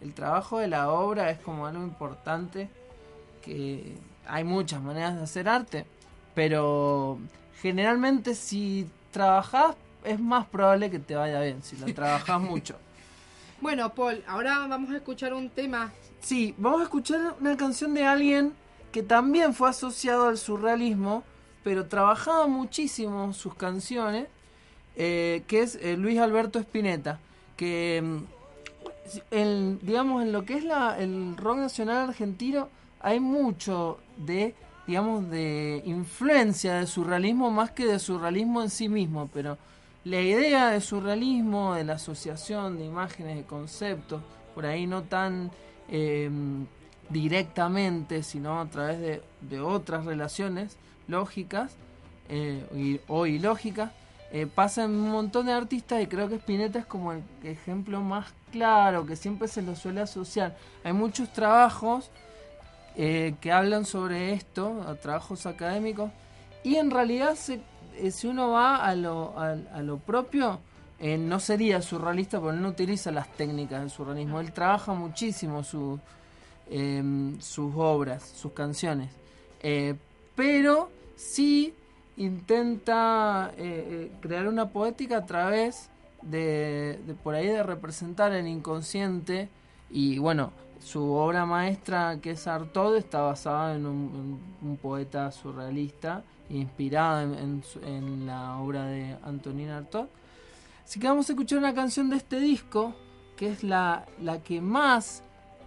el trabajo de la obra es como algo importante que hay muchas maneras de hacer arte, pero generalmente si trabajas es más probable que te vaya bien, si lo trabajas mucho. Bueno, Paul, ahora vamos a escuchar un tema. Sí, vamos a escuchar una canción de alguien que también fue asociado al surrealismo, pero trabajaba muchísimo sus canciones, eh, que es eh, Luis Alberto Spinetta, que mm, digamos en lo que es el rock nacional argentino hay mucho de digamos de influencia de surrealismo más que de surrealismo en sí mismo, pero la idea de surrealismo, de la asociación de imágenes, de conceptos, por ahí no tan eh, directamente, sino a través de, otras relaciones lógicas eh, o ilógicas, eh, pasa en un montón de artistas y creo que Spinetta es como el ejemplo más claro que siempre se lo suele asociar. Hay muchos trabajos eh, que hablan sobre esto, trabajos académicos, y en realidad se- si uno va a lo, a, lo propio, eh, no sería surrealista porque no utiliza las técnicas del surrealismo, él trabaja muchísimo su, em, sus obras, sus canciones, Eh, pero sí intenta eh, eh, crear una poética a través de, por ahí de representar el inconsciente. Y bueno, su obra maestra que es Artaud está basada en un poeta surrealista inspirada en, en en la obra de Antonin Artaud. Así que vamos a escuchar una canción de este disco que es la, la que más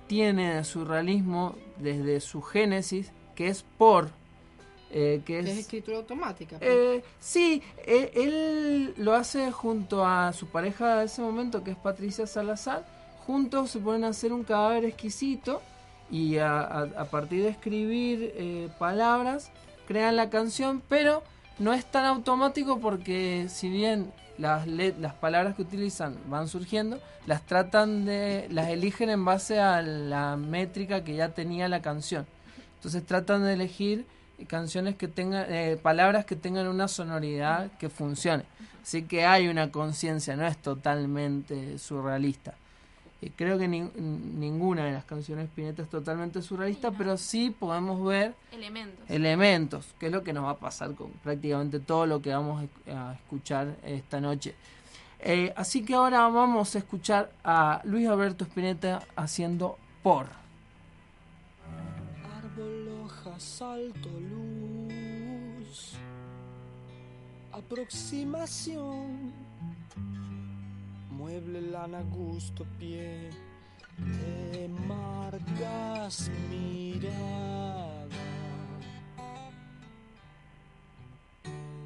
tiene de surrealismo desde su génesis, que es Por, eh, que Es, es escritura automática. eh, sí, eh, él lo hace junto a su pareja de ese momento, que es Patricia Salazar. Juntos se ponen a hacer un cadáver exquisito y a, a- a partir de escribir eh, palabras crean la canción, pero no es tan automático porque si bien las, las palabras que utilizan van surgiendo, las tratan de, las eligen en base a la métrica que ya tenía la canción. Entonces tratan de elegir canciones que tengan, eh, palabras que tengan una sonoridad que funcione. Así que hay una conciencia, no es totalmente surrealista. Eh, creo que nin- ninguna de las canciones de Spinetta es totalmente surrealista, pero sí podemos ver Elementos. elementos, que es lo que nos va a pasar con prácticamente todo lo que vamos a escuchar esta noche. Eh, así que ahora vamos a escuchar a Luis Alberto Spinetta haciendo Por. Árbol, hoja, salto, luz. Aproximación. Mueble, lana, gusto, pie. Te marcas mirada.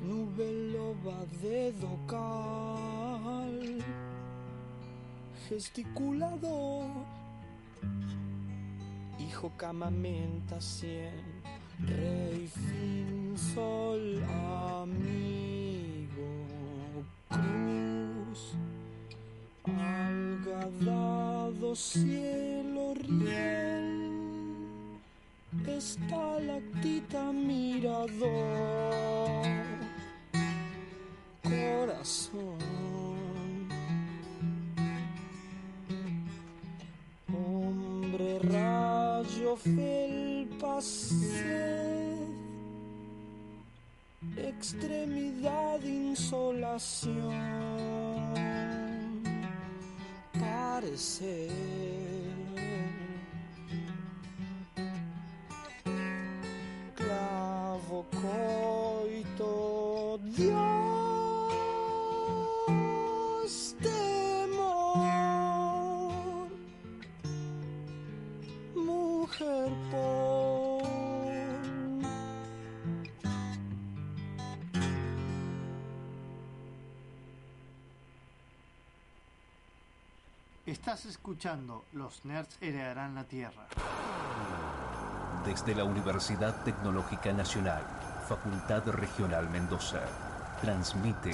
Nube, loba, dedo, cal. Gesticulador. Hijo camamenta cien Rey, fin, sol, amigo, cruz, algadado, cielo, riel, estalactita, mirador, corazón. Hombre, rayo, felpa, extremidad, insolación, parecer. Clavo, coito, Dios, temor mujer por Estás escuchando Los Nerds heredarán la Tierra. Desde la Universidad Tecnológica Nacional, Facultad Regional Mendoza, transmite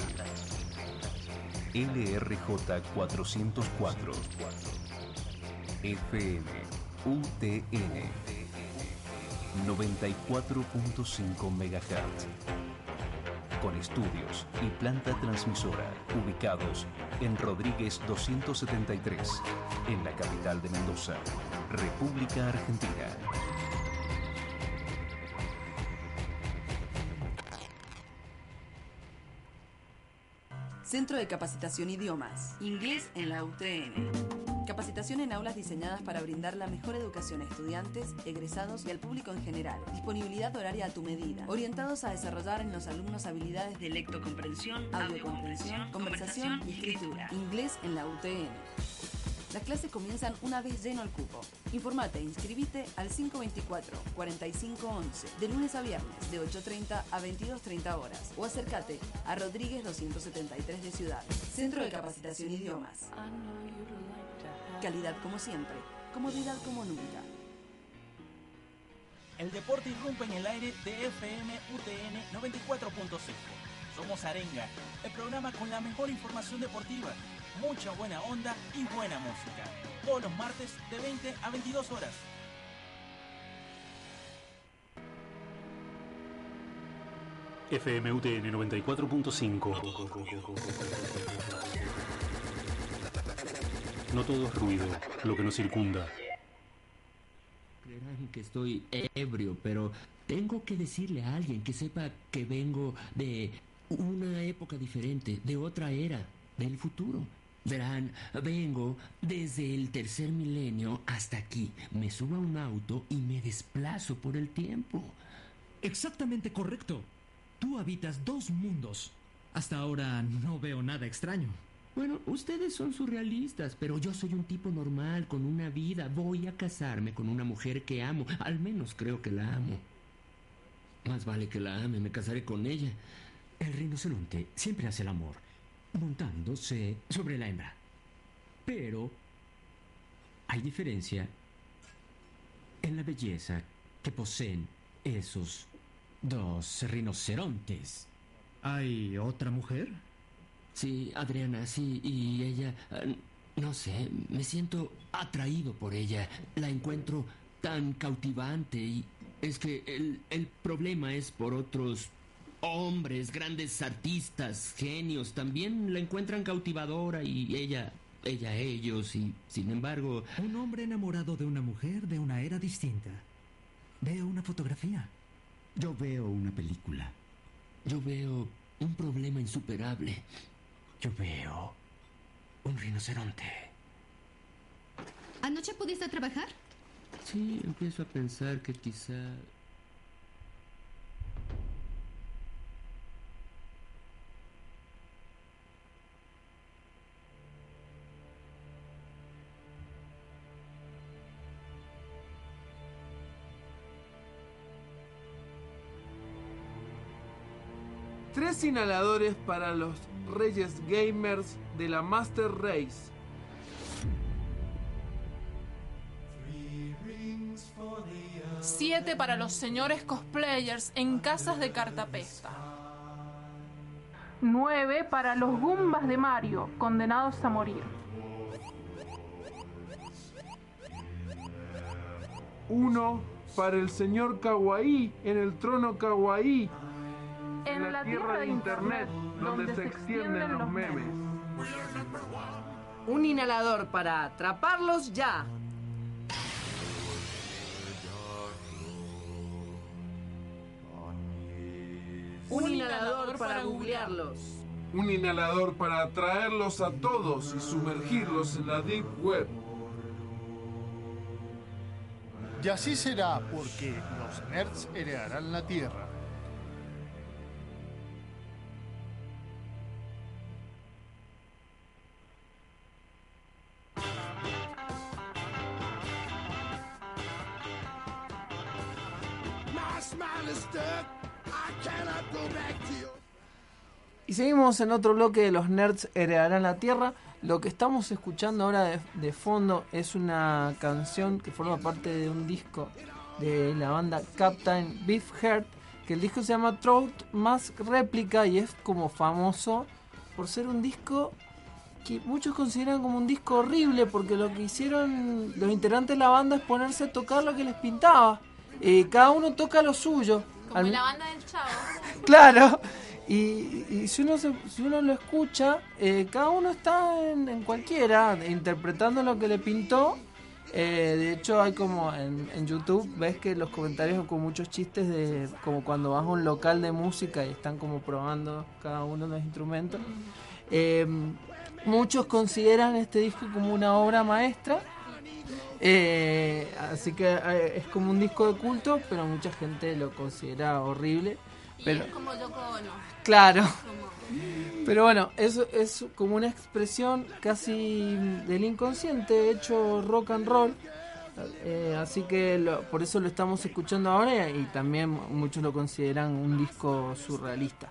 LRJ 404 FM UTN 94.5 MHz con estudios y planta transmisora ubicados en Rodríguez 273, en la capital de Mendoza, República Argentina. Centro de Capacitación Idiomas. Inglés en la UTN. Capacitación en aulas diseñadas para brindar la mejor educación a estudiantes, egresados y al público en general. Disponibilidad horaria a tu medida. Orientados a desarrollar en los alumnos habilidades de lectocomprensión, audiocomprensión, conversación y escritura. Inglés en la UTN. Las clases comienzan una vez lleno el cupo. Informate e inscribite al 524-4511 de lunes a viernes de 8.30 a 22.30 horas o acércate a Rodríguez 273 de Ciudad. Centro de Capacitación Idiomas. Calidad como siempre, comodidad como nunca. El deporte irrumpe en el aire de FM UTN 94.5. Somos Arenga, el programa con la mejor información deportiva, mucha buena onda y buena música. Todos los martes de 20 a 22 horas. FMUTN 94.5. No todo es ruido, lo que nos circunda. Creerán que estoy ebrio, pero tengo que decirle a alguien que sepa que vengo de una época diferente, de otra era, del futuro. Verán, vengo desde el tercer milenio hasta aquí. Me subo a un auto y me desplazo por el tiempo. Exactamente correcto. Tú habitas dos mundos. Hasta ahora no veo nada extraño. Bueno, ustedes son surrealistas, pero yo soy un tipo normal, con una vida. Voy a casarme con una mujer que amo. Al menos creo que la amo. Más vale que la ame, me casaré con ella. El rinoceronte siempre hace el amor, montándose sobre la hembra. Pero hay diferencia en la belleza que poseen esos dos rinocerontes. ¿Hay otra mujer? Sí, Adriana, sí, y ella... eh, No sé, me siento atraído por ella. La encuentro tan cautivante y es que el, el problema es por otros hombres, grandes artistas, genios. También la encuentran cautivadora y ella, ella, ellos y sin embargo... Un hombre enamorado de una mujer de una era distinta. Veo una fotografía. Yo veo una película. Yo veo un problema insuperable. Yo veo un rinoceronte. ¿Anoche pudiste trabajar? Sí, empiezo a pensar que quizá... Tres inhaladores para los reyes gamers de la Master Race. 7 para los señores cosplayers en casas de cartapesta. 9 para los Gumbas de Mario, condenados a morir. Uno para el señor Kawaii en el trono Kawaii. En la tierra de internet, donde se extienden los memes. Un inhalador para atraparlos ya. Un inhalador para googlearlos. Un inhalador para atraerlos a todos y sumergirlos en la Deep Web. Y así será porque los nerds heredarán la Tierra. Seguimos en otro bloque de los nerds heredarán la tierra. Lo que estamos escuchando ahora de, de fondo es una canción que forma parte de un disco de la banda Captain Beefheart, que el disco se llama Trout Mask Replica y es como famoso por ser un disco que muchos consideran como un disco horrible porque lo que hicieron los integrantes de la banda es ponerse a tocar lo que les pintaba. Eh, cada uno toca lo suyo. Como Al- la banda del chavo. Claro. Y, y si, uno se- si uno lo escucha, eh, cada uno está en, en cualquiera, interpretando lo que le pintó. Eh, de hecho, hay como en, en YouTube, ves que los comentarios con muchos chistes de como cuando vas a un local de música y están como probando cada uno de los instrumentos. Eh, muchos consideran este disco como una obra maestra. Eh, así que eh, es como un disco de culto, pero mucha gente lo considera horrible. Y Pero, es como Yoko Ono. Claro. Pero bueno, eso es como una expresión casi del inconsciente hecho rock and roll. Eh, así que lo- por eso lo estamos escuchando ahora y también muchos lo consideran un disco surrealista.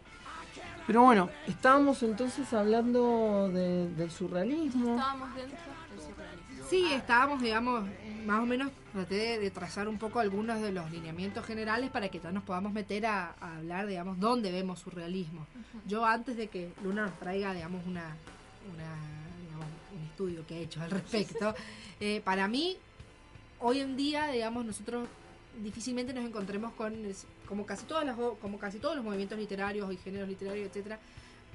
Pero bueno, estábamos entonces hablando de- del surrealismo. Estábamos dentro del surrealismo. Sí, estábamos, digamos, más o menos traté de, de trazar un poco algunos de los lineamientos generales para que ya nos podamos meter a, a hablar, digamos, dónde vemos surrealismo. Yo antes de que Luna nos traiga, digamos, una, una digamos, un estudio que ha hecho al respecto, eh, para mí, hoy en día, digamos, nosotros difícilmente nos encontremos con, como casi todas las, como casi todos los movimientos literarios y géneros literarios, etcétera,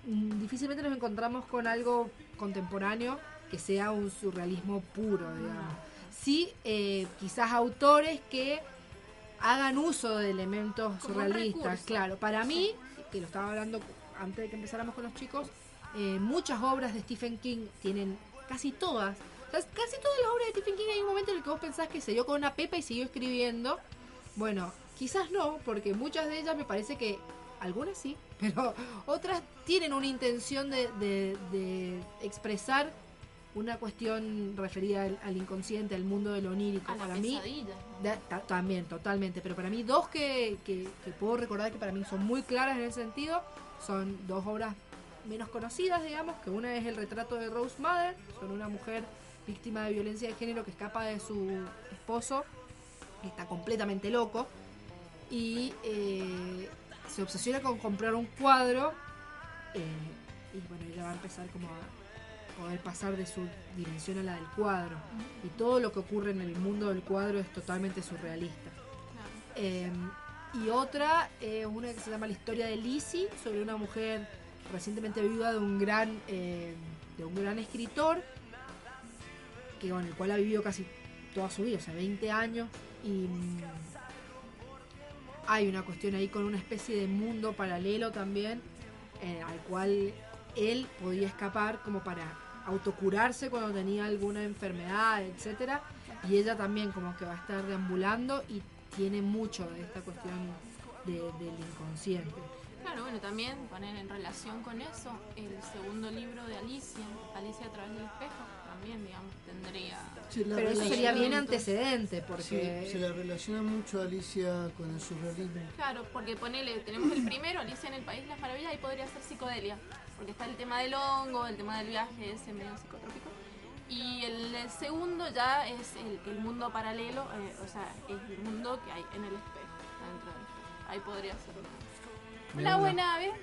mm, difícilmente nos encontramos con algo contemporáneo que sea un surrealismo puro, digamos. Sí, eh, quizás autores que hagan uso de elementos Como surrealistas, claro. Para mí, que lo estaba hablando antes de que empezáramos con los chicos, eh, muchas obras de Stephen King tienen, casi todas, o sea, casi todas las obras de Stephen King hay un momento en el que vos pensás que se dio con una pepa y siguió escribiendo. Bueno, quizás no, porque muchas de ellas me parece que, algunas sí, pero otras tienen una intención de, de- de expresar una cuestión referida al, al inconsciente, al mundo de lo onírico. A la para mí, da- ta- también, totalmente. Pero para mí, dos que, que- que puedo recordar que para mí son muy claras en ese sentido son dos obras menos conocidas, digamos, que una es el retrato de Rose Mother, sobre una mujer víctima de violencia de género que escapa de su esposo, que está completamente loco, y eh, se obsesiona con comprar un cuadro, eh, y bueno, ella va a empezar como a poder pasar de su dimensión a la del cuadro, y todo lo que ocurre en el mundo del cuadro es totalmente surrealista. Eh, y otra, eh, una que se llama La historia de Lizzie, sobre una mujer recientemente viuda de un gran, eh, de un gran escritor, que con el cual ha vivido casi toda su vida, o sea, 20 años, y mm, hay una cuestión ahí con una especie de mundo paralelo también, eh, al cual él podía escapar como para autocurarse cuando tenía alguna enfermedad, etcétera, y ella también como que va a estar deambulando y tiene mucho de esta cuestión de- del inconsciente. Claro, bueno, también poner en relación con eso el segundo libro de Alicia, Alicia a través del espejo, también, digamos, tendría... Sí, Pero eso sería bien antecedente, porque... Sí, se la relaciona mucho a Alicia con el surrealismo. Claro, porque ponele, tenemos el primero, Alicia en el País de las Maravillas, y podría ser psicodelia, porque está el tema del hongo, el tema del viaje ese medio psicotrópico. Y el, segundo ya es el, el mundo paralelo, eh, o sea, es el mundo que hay en el espejo, dentro del espejo. Ahí podría ser una, buena, ¿ves?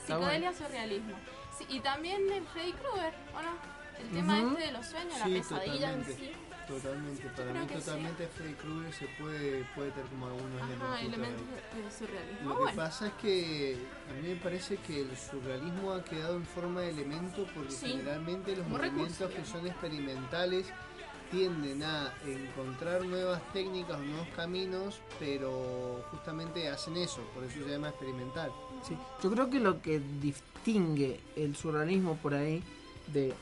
Está Psicodelia, surrealismo. Sí, y también el Freddy Krueger, ¿o no? El tema este de los sueños, la pesadilla en sí. Totalmente, para mí que sí. totalmente Freddy Krueger se puede, puede tener como algunos Ajá, elementos. elementos surrealismo. Lo que bueno. pasa es que a mí me parece que el surrealismo ha quedado en forma de elemento porque Sí, generalmente los como movimientos recurso, que son experimentales tienden a encontrar nuevas técnicas o nuevos caminos, pero justamente hacen eso, por eso se llama experimental. Sí, yo creo que lo que distingue el surrealismo por ahí de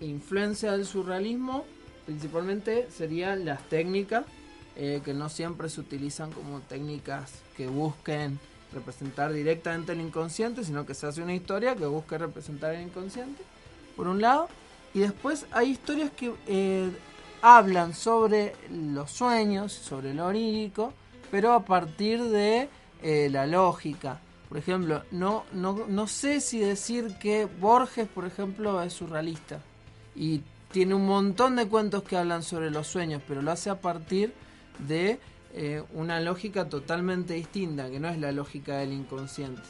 influencia del surrealismo principalmente serían las técnicas eh, que no siempre se utilizan como técnicas que busquen representar directamente el inconsciente, sino que se hace una historia que busque representar el inconsciente, por un lado, y después hay historias que eh, hablan sobre los sueños, sobre lo onírico, pero a partir de eh, la lógica. Por ejemplo, no, no, no sé si decir que Borges, por ejemplo, es surrealista y tiene un montón de cuentos que hablan sobre los sueños, pero lo hace a partir de eh, una lógica totalmente distinta, que no es la lógica del inconsciente.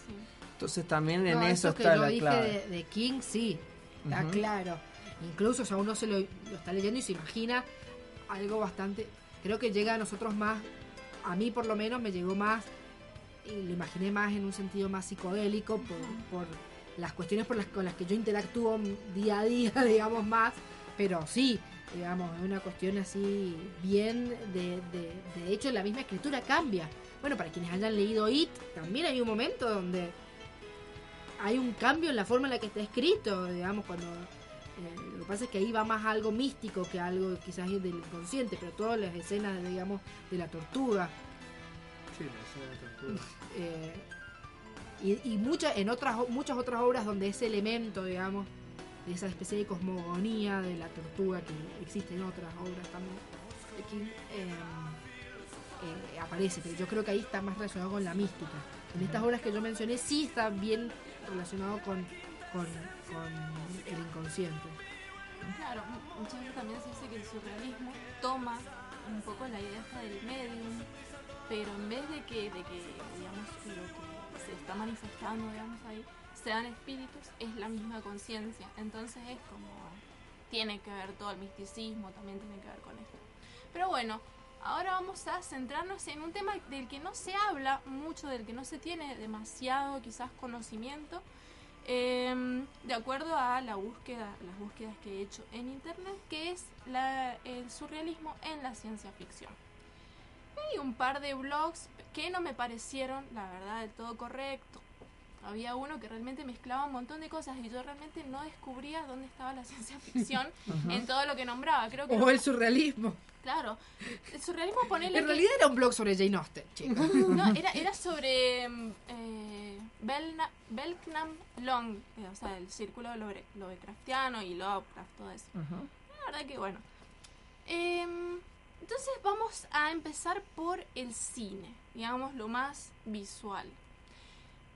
Entonces también en eso que está yo la dije clave. de, de King, sí, está claro. Incluso, o sea, uno se lo, lo está leyendo y se imagina algo bastante. Creo que llega a nosotros más, a mí por lo menos me llegó más, y lo imaginé más en un sentido más psicodélico, por, por las cuestiones por las, con las que yo interactúo día a día, digamos más. Pero sí, digamos, es una cuestión así bien de, de, de hecho la misma escritura cambia. Bueno, para quienes hayan leído It, también hay un momento donde hay un cambio en la forma en la que está escrito, digamos, cuando eh, lo que pasa es que ahí va más algo místico que algo quizás del inconsciente, pero todas las escenas, digamos, de la tortuga Sí, la escena de tortura. eh, y, y muchas en otras muchas otras obras donde ese elemento, digamos, esa especie de cosmogonía de la tortuga que existe en otras obras también eh, eh, aparece, pero yo creo que ahí está más relacionado con la mística. En estas obras que yo mencioné sí está bien relacionado con, con, el inconsciente. Claro, mu- muchas veces también se dice que el surrealismo toma un poco la idea del medium, pero en vez de que, de que digamos, que se está manifestando, digamos, ahí, sean espíritus, es la misma conciencia. Entonces es como, tiene que ver todo el misticismo, también tiene que ver con esto. Pero bueno, ahora vamos a centrarnos en un tema del que no se habla mucho, del que no se tiene demasiado quizás conocimiento, Em, de acuerdo a la búsqueda, las búsquedas que he hecho en internet, que es el surrealismo en la ciencia ficción. Hay un par de blogs que no me parecieron, la verdad, del todo correcto. Había uno que realmente mezclaba un montón de cosas y yo realmente no descubría dónde estaba la ciencia ficción en todo lo que nombraba. Creo que O el surrealismo. Claro, el surrealismo ponele En que- realidad era un blog sobre Jane Austen, chicos. no, era, era sobre mm, eh, Belna- Belknap Long, eh, o sea, el círculo Love- Lovecraftiano y Lovecraft, todo eso. La verdad que bueno. Em, entonces vamos a empezar por el cine, digamos lo más visual.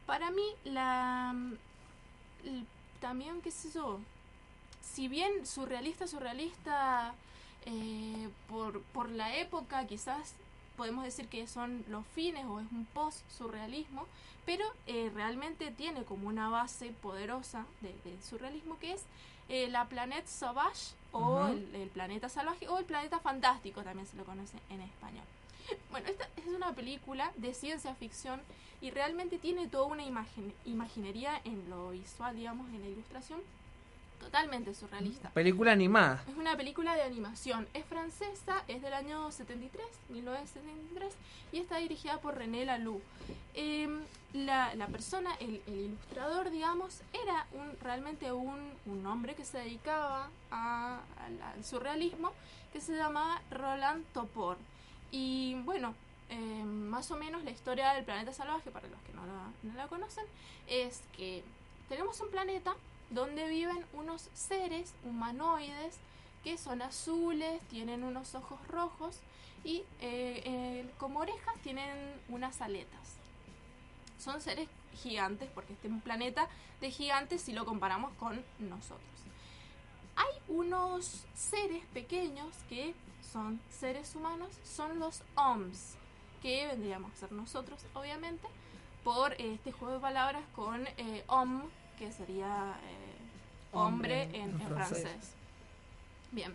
Para mí, la también, qué sé yo, si bien surrealista, surrealista, eh, por, por la época quizás podemos decir que son los fines o es un post-surrealismo, pero eh, realmente tiene como una base poderosa de- surrealismo que es eh, la Planète Sauvage o el, el planeta salvaje o el planeta fantástico también se lo conoce en español. Bueno, esta es una película de ciencia ficción y realmente tiene toda una imagen, imaginería en lo visual, digamos, en la ilustración, totalmente surrealista. Película animada. Es una película de animación. Es francesa, es del año 73, 1973, y está dirigida por René Laloux. Eh, la, la persona, el, el ilustrador, digamos, era un, realmente un, un hombre que se dedicaba a- al, al surrealismo, que se llamaba Roland Topor. Y bueno, eh, más o menos la historia del planeta salvaje, para los que no la, no la conocen, es que tenemos un planeta donde viven unos seres humanoides que son azules, tienen unos ojos rojos y eh, como orejas tienen unas aletas. Son seres gigantes porque este es un planeta de gigantes si lo comparamos con nosotros. Hay unos seres pequeños que son seres humanos, son los OMS, que vendríamos a ser nosotros, obviamente, por eh, este juego de palabras con eh, homme, que sería eh, hombre, Hombre en, en en francés. francés. Bien.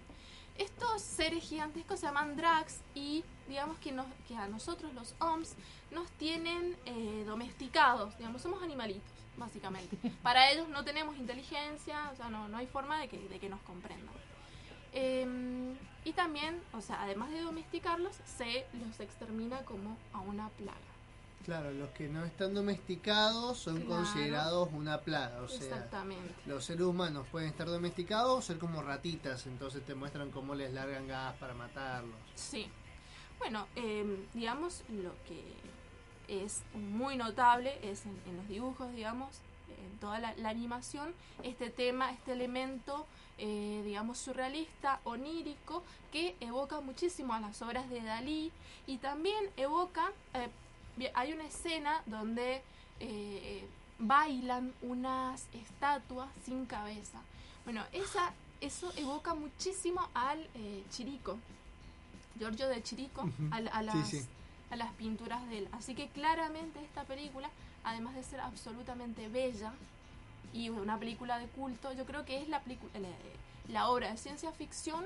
Estos seres gigantescos se llaman drags y digamos que, nos, que a nosotros los OMS nos tienen eh, domesticados, digamos, somos animalitos, básicamente. Para ellos no tenemos inteligencia, o sea, no, no hay forma de que, de que nos comprendan. Em, y también, o sea, además de domesticarlos, se los extermina como a una plaga. Claro, los que no están domesticados son Claro. considerados una plaga. O sea, Exactamente. los seres humanos pueden estar domesticados o ser como ratitas, entonces te muestran cómo les largan gas para matarlos. Sí. Bueno, em, digamos, lo que es muy notable es en, en los dibujos, digamos, en toda la, la animación, este tema, este elemento, eh, digamos, surrealista, onírico, que evoca muchísimo a las obras de Dalí y también evoca, eh, hay una escena donde eh, bailan unas estatuas sin cabeza. Bueno, esa, eso evoca muchísimo al Chirico, Giorgio de Chirico, a, Sí, las, sí. a las pinturas de él. Así que claramente esta película, además de ser absolutamente bella y una película de culto, yo creo que es la, la, la obra de ciencia ficción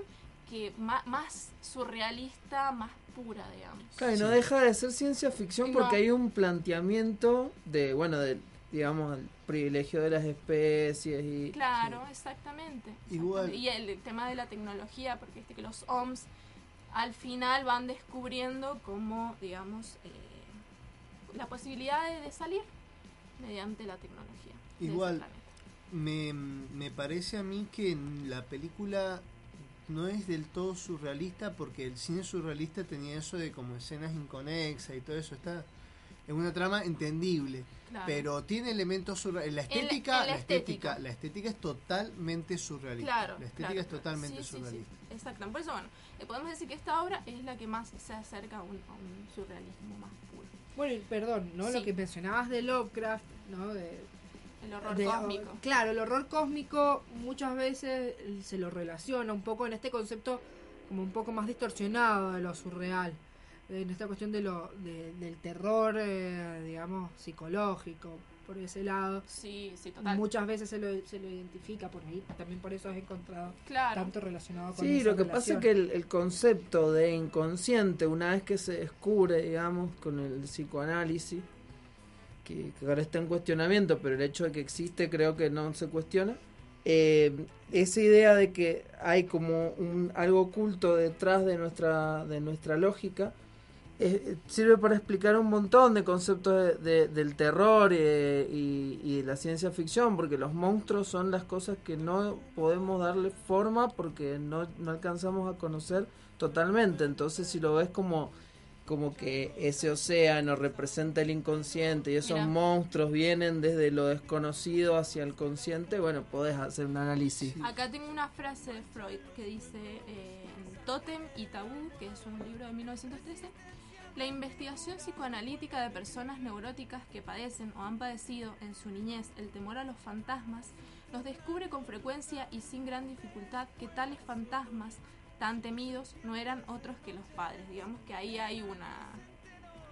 que ma- más surrealista, más pura, digamos. Claro, y no deja de ser ciencia ficción No. porque hay un planteamiento de, bueno, del, digamos, el privilegio de las especies y... Claro, exactamente. Igual. Y el, tema de la tecnología, porque viste que los OMS al final van descubriendo cómo, digamos, eh, la posibilidad de, salir mediante la tecnología. Igual, me, me parece a mí que la película no es del todo surrealista porque el cine surrealista tenía eso de como escenas inconexas y todo eso está en una trama entendible Claro. pero tiene elementos surrealistas la estética la la estética la estética es totalmente surrealista Claro, la estética claro, es totalmente Sí, sí, sí, surrealista exacto. Por eso, bueno, eh, podemos decir que esta obra es la que más se acerca a un, a un surrealismo más. Bueno, y perdón, ¿no? Sí. Lo que mencionabas de Lovecraft, ¿no? De, El horror de- cósmico. Claro, el horror cósmico muchas veces se lo relaciona un poco en este concepto como un poco más distorsionado de lo surreal, en esta cuestión de lo, de- del terror, eh, digamos, psicológico, por ese lado. Sí, sí, total. Muchas veces se lo, se lo identifica por ahí, también por eso has encontrado Claro. tanto relacionado con Sí, esa lo que pasa es que el, el concepto de inconsciente, una vez que se descubre, digamos, con el psicoanálisis, que, que ahora está en cuestionamiento, pero el hecho de que existe creo que no se cuestiona, eh, esa idea de que hay como un, algo oculto detrás de nuestra, de nuestra lógica, eh, sirve para explicar un montón de conceptos de- de- del terror eh, y, y de la ciencia ficción, porque los monstruos son las cosas que no podemos darle forma porque no, no alcanzamos a conocer totalmente. Entonces, si lo ves como, como que ese océano representa el inconsciente y esos Mira. monstruos vienen desde lo desconocido hacia el consciente, bueno, podés hacer un análisis. Acá tengo una frase de Freud que dice eh, Totem y Tabú, que es un libro de 1913. La investigación psicoanalítica de personas neuróticas que padecen o han padecido en su niñez el temor a los fantasmas nos descubre con frecuencia y sin gran dificultad que tales fantasmas tan temidos no eran otros que los padres. Digamos que ahí hay una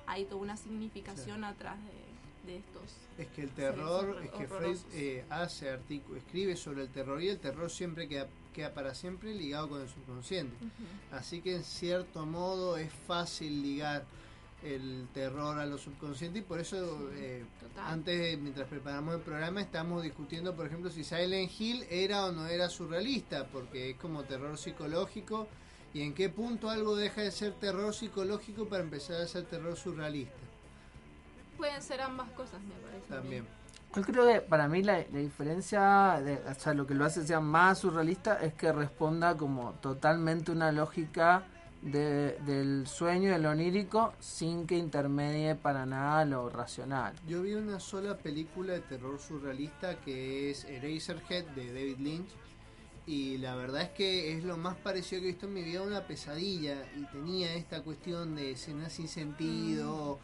hay toda una significación atrás de, de estos. Es que el terror, es que Freud eh, hace artículo, escribe sobre el terror y el terror siempre queda, queda para siempre ligado con el subconsciente. Así que en cierto modo es fácil ligar el terror a lo subconsciente y por eso eh, antes, mientras preparamos el programa, estamos discutiendo, por ejemplo, si Silent Hill era o no era surrealista, porque es como terror psicológico y en qué punto algo deja de ser terror psicológico para empezar a ser terror surrealista. Pueden ser ambas cosas, me parece. También. Yo creo que para mí la, la diferencia, de, o sea, lo que lo hace sea más surrealista es que responda como totalmente una lógica de- del sueño, del onírico, sin que intermedie para nada lo racional. Yo vi una sola película de terror surrealista que es Eraserhead de David Lynch y la verdad es que es lo más parecido que he visto en mi vida a una pesadilla y tenía esta cuestión de escenas sin sentido,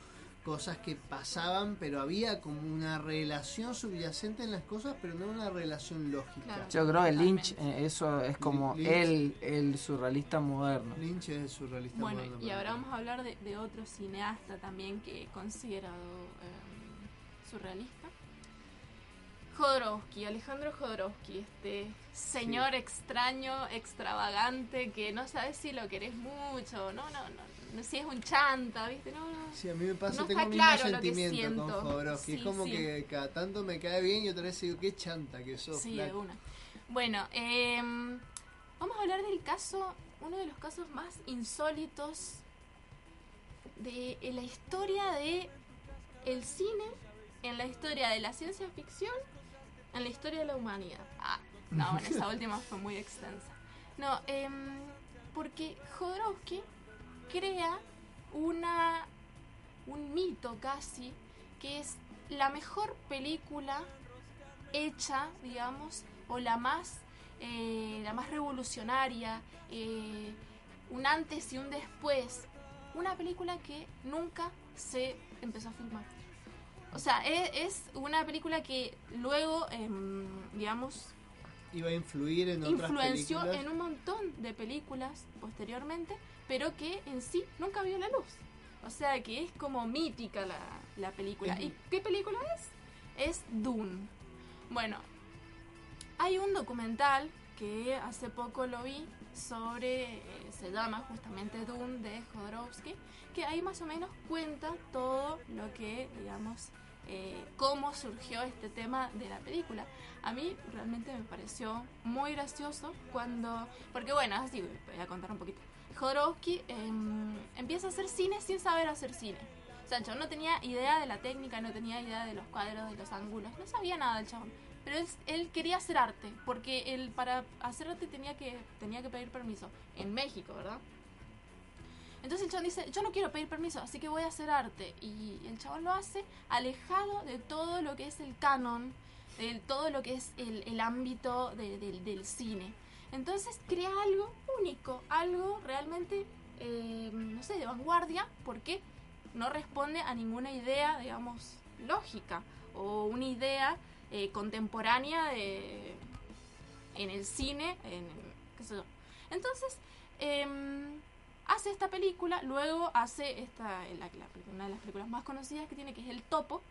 cosas que pasaban, pero había como una relación subyacente en las cosas, pero no una relación lógica. Yo creo que Lynch, eh, eso es como Lynch. el, el surrealista moderno. Lynch es el surrealista Bueno, moderno y para ahora mí. vamos a hablar de, de otro cineasta también que he considerado eh, surrealista. Jodorowsky, Alejandro Jodorowsky, este señor extraño, extravagante, que no sabes si lo querés mucho, no, no, no, no si es un chanta, ¿viste? No, no. Sí, a mí me pasa, No tengo el mismo claro sentimiento con. Jodorowsky. es Sí, como sí. que cada tanto me cae bien y otra vez digo, qué chanta que sos. Sí, flaco". de una. Bueno, em, vamos a hablar del caso, uno de los casos más insólitos de en la historia de el cine, en la historia de la ciencia ficción, en la historia de la humanidad. Ah, no, bueno, esa última fue muy extensa. No, em, porque Jodorowsky crea una un mito casi que es la mejor película hecha, digamos, o la más, eh, la más revolucionaria, eh, un antes y un después, una película que nunca se empezó a filmar. O sea, e- es, una película que luego, em, digamos, Iba a influir en otras influenció películas. en un montón de películas posteriormente, pero que en sí nunca vio la luz. O sea que es como mítica la, la película. ¿Y qué película es? Es Dune. Bueno, hay un documental que hace poco lo vi sobre, eh, se llama justamente Dune de Jodorowsky, que ahí más o menos cuenta todo lo que, digamos, eh, cómo surgió este tema de la película. A mí realmente me pareció muy gracioso cuando, porque bueno, así voy a contar un poquito. Jodorowsky em, empieza a hacer cine sin saber hacer cine. O sea, el chabón no tenía idea de la técnica, no tenía idea de los cuadros, de los ángulos, no sabía nada del chabón. Pero él, él quería hacer arte, porque él para hacer arte tenía que, tenía que pedir permiso. En México, ¿verdad? Entonces el chabón dice, yo no quiero pedir permiso, así que voy a hacer arte. Y el chabón lo hace alejado de todo lo que es el canon, de todo lo que es el, el ámbito de- del cine. Entonces crea algo único, algo realmente, eh, no sé, de vanguardia, porque no responde a ninguna idea, digamos, lógica o una idea eh, contemporánea de, en el cine, en, qué sé yo. Entonces, em, hace esta película, luego hace esta, la- la- una de las películas más conocidas que tiene, que es El Topo.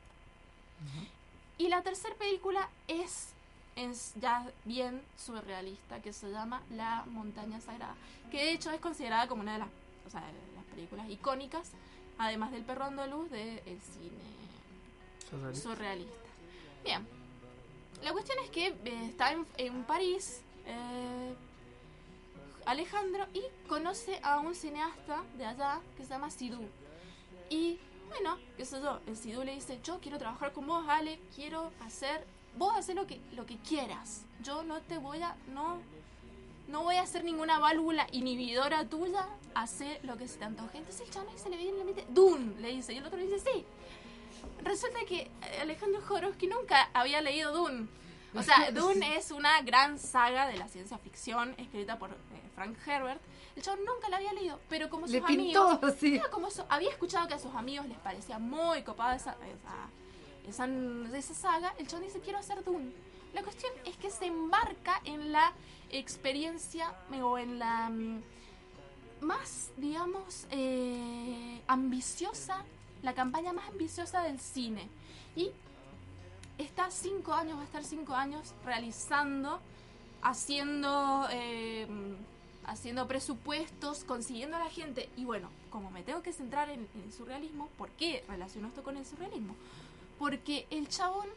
Y la tercera película es, es ya bien surrealista, que se llama La Montaña Sagrada, que de hecho es considerada como una de las, o sea, de las películas icónicas, además del Perro andaluz del cine Surrealista. surrealista. Bien, la cuestión es que eh, está en, en París eh, Alejandro y conoce a un cineasta de allá que se llama Sidú. Y bueno, qué sé yo, el Sidú le dice, yo quiero trabajar con vos, Ale, quiero hacer, vos hacer lo que, lo que quieras. Yo no te voy a, no, no voy a hacer ninguna válvula inhibidora tuya, hacer lo que se te antoje. Entonces el ahí se le viene en la mente, Dune, le dice, y el otro le dice, sí. Resulta que eh, Alejandro Jodorowsky nunca había leído Dune. O sea, Dune es una gran saga de la ciencia ficción escrita por eh, Frank Herbert. El chabón nunca la había leído, pero como sus Le pintó, amigos... sí. Como había escuchado que a sus amigos les parecía muy copada esa, esa, esa, esa saga, el chabón dice, quiero hacer Dune. La cuestión es que se embarca en la experiencia eh, o en la mm, más, digamos, eh, ambiciosa, la campaña más ambiciosa del cine. Y está cinco años, va a estar cinco años realizando, haciendo, eh, haciendo presupuestos, consiguiendo a la gente. Y bueno, como me tengo que centrar en, en el surrealismo, ¿por qué relaciono esto con el surrealismo? Porque el chabón,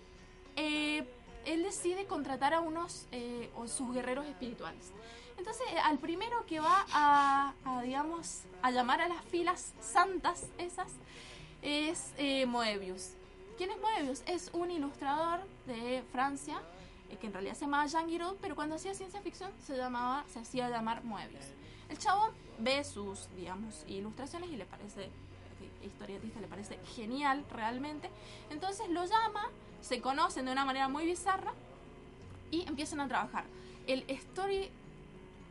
eh, él decide contratar a unos, eh, o sus guerreros espirituales. Entonces, eh, al primero que va a, a, digamos, a llamar a las filas santas esas, es eh, Moebius. ¿Quién es Moebius? Es un ilustrador de Francia, eh, que en realidad se llamaba Jean Giraud, pero cuando hacía ciencia ficción se llamaba, se hacía llamar Moebius. El chabón ve sus, digamos, ilustraciones y le parece, historietista, le parece genial realmente. Entonces lo llama, se conocen de una manera muy bizarra y empiezan a trabajar. El story,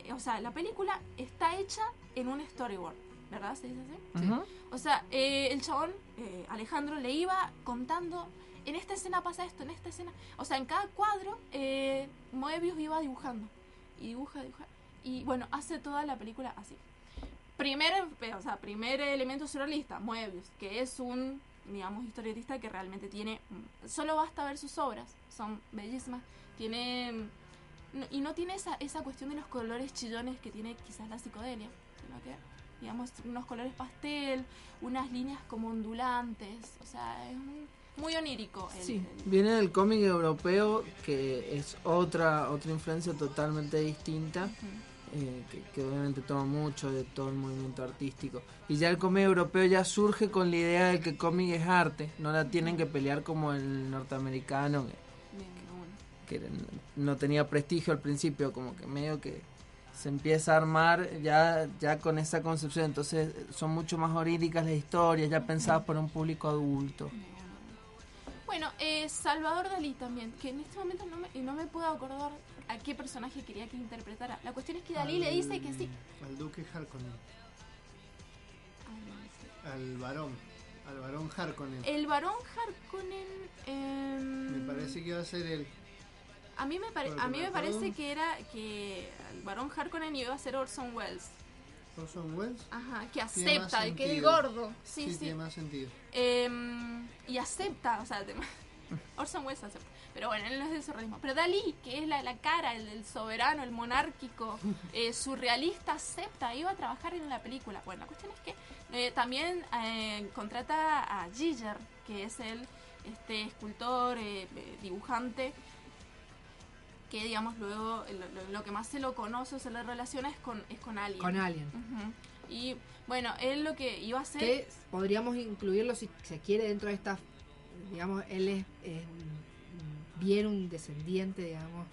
eh, o sea, la película está hecha en un storyboard. ¿verdad? ¿Se dice así? O sea, eh, el chabón, eh, Alejandro, le iba contando, en esta escena pasa esto, en esta escena. O sea, en cada cuadro, eh, Moebius iba dibujando. Y dibuja, dibuja. Y bueno, hace toda la película así. Primer, o sea, primer elemento surrealista, Moebius, que es un, digamos, historietista que realmente tiene... mm, Solo basta ver sus obras, son bellísimas. Tiene... mm, y no tiene esa, esa cuestión de los colores chillones que tiene quizás la psicodelia, sino que digamos, unos colores pastel, unas líneas como ondulantes, o sea, es un- muy onírico. el- Sí, el- viene del cómic europeo que es otra otra influencia totalmente distinta, eh, que, que obviamente toma mucho de todo el movimiento artístico. Y ya el cómic europeo ya surge con la idea de que el cómic es arte, no la tienen que pelear como el norteamericano, que, no tenía prestigio al principio, como que medio que se empieza a armar ya, ya con esa concepción, entonces son mucho más oríricas las historias, ya pensadas por un público adulto. Bueno, eh, Salvador Dalí también, que en este momento no me, no me puedo acordar a qué personaje quería que interpretara. La cuestión es que Dalí le dice que sí. Al duque Harkonnen. Al varón. Al varón Harkonnen. El varón Harkonnen... em, Me parece que iba a ser él. A mí me, pare- a mí me parece que era que el varón Harkonnen iba a ser Orson Welles. Orson Welles. Ajá, que acepta, y que sentido. gordo. Sí, sí. tiene más sentido. Em, y acepta, o sea, Orson Welles acepta. Pero bueno, él no es del surrealismo. Pero Dalí, que es la, la cara, el, soberano, el monárquico, eh, surrealista, acepta, iba a trabajar en la película. Bueno, la cuestión es que eh, también eh, contrata a Giger, que es el este escultor, dibujante, que digamos luego lo, que más se lo conoce o se le relaciona es con, es con Alien. Con Alien. Y bueno, él lo que iba a hacer... Que podríamos incluirlo si se quiere dentro de esta, digamos, él es, es bien un descendiente, digamos,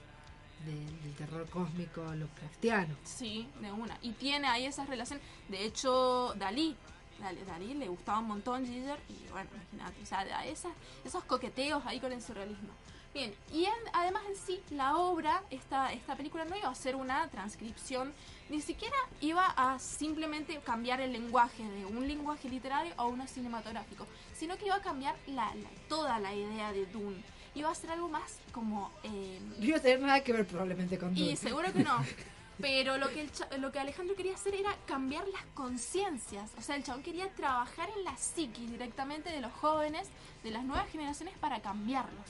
del, del terror cósmico Lovecraftiano. Sí, de una. Y tiene ahí esas relaciones. De hecho, Dalí, Dalí, Dalí le gustaba un montón Giger. Y bueno, imagínate, o sea, esas, esos coqueteos ahí con el surrealismo. Bien, y en- además en sí, la obra, esta, esta película no iba a ser una transcripción, ni siquiera iba a simplemente cambiar el lenguaje de un lenguaje literario a uno cinematográfico, sino que iba a cambiar la, la- toda la idea de Dune. Iba a ser algo más como... eh, No iba a tener nada que ver probablemente con y seguro que no. Pero lo que, el cha- lo que Alejandro quería hacer era cambiar las conciencias. O sea, el chabón quería trabajar en la psiquis directamente de los jóvenes, de las nuevas generaciones, para cambiarlos.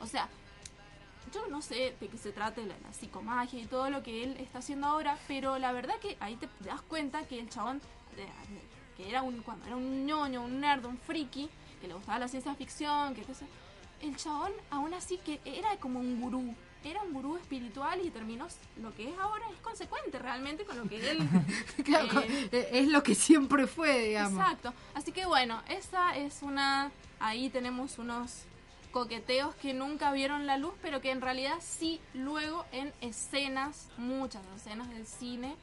O sea, yo no sé de qué se trata la, la psicomagia y todo lo que él está haciendo ahora, pero la verdad que ahí te das cuenta que el chabón, de- que era un, cuando era un ñoño, un nerd, un friki, que le gustaba la ciencia ficción, que qué sé, el chabón aún así que era como un gurú, era un gurú espiritual y terminó lo que es ahora, es consecuente realmente con lo que él... Claro, eh, eh, es lo que siempre fue, digamos. Exacto. Así que bueno, esa es una. Ahí tenemos unos coqueteos que nunca vieron la luz, pero que en realidad sí luego en escenas, muchas escenas del cine,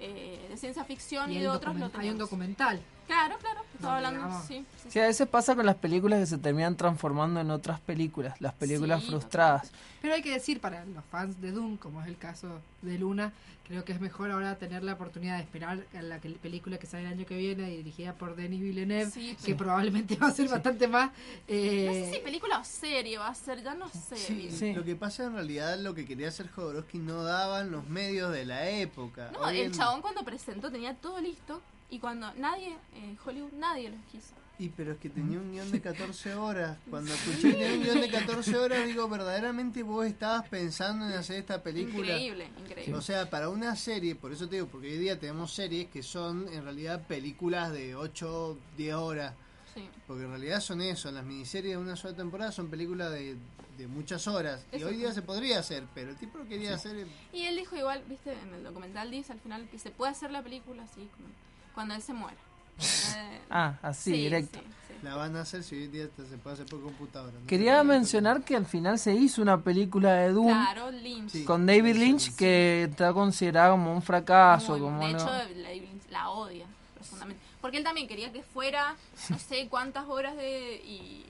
eh, de ciencia ficción y, Y de otros lo document- hay un tenemos. documental. Claro, claro. Estaba hablando, sí. sí, Sí, a veces pasa con las películas que se terminan transformando en otras películas, las películas Sí, frustradas. Pero hay que decir, para los fans de Doom, como es el caso de Luna, creo que es mejor ahora tener la oportunidad de esperar a la que- película que sale el año que viene, dirigida por Denis Villeneuve, Sí, que probablemente va a ser bastante más... eh, No sé si película o serie va a ser, ya no sé. Sí, Lo que pasa en realidad, lo que quería hacer Jodorowsky no daban los medios de la época. No, Hoy el en- chabón cuando presentó tenía todo listo y cuando nadie, en Hollywood, nadie los quiso. Y pero es que tenía un guion de 14 horas. Cuando escuché que tenía un guion de 14 horas, digo, verdaderamente vos estabas pensando en hacer esta película. Increíble, increíble. O sea, para una serie, por eso te digo, porque hoy día tenemos series que son en realidad películas de 8, 10 horas. Sí. Porque en realidad son eso, las miniseries de una sola temporada son películas de, de muchas horas. Y hoy día sí. se podría hacer, pero el tipo lo quería hacer. Y él dijo igual, viste, en el documental dice al final que se puede hacer la película así, como cuando él se muera. Eh, Ah, así, sí, directo. sí, sí. La van a hacer si hoy día se puede hacer por computadora. ¿no? Quería mencionar que al final se hizo una película de Doom Claro, Lynch. con David Lynch que está considerada como un fracaso. Muy- como de no- hecho, la, la odia profundamente. Porque él también quería que fuera no sé cuántas horas de... Y,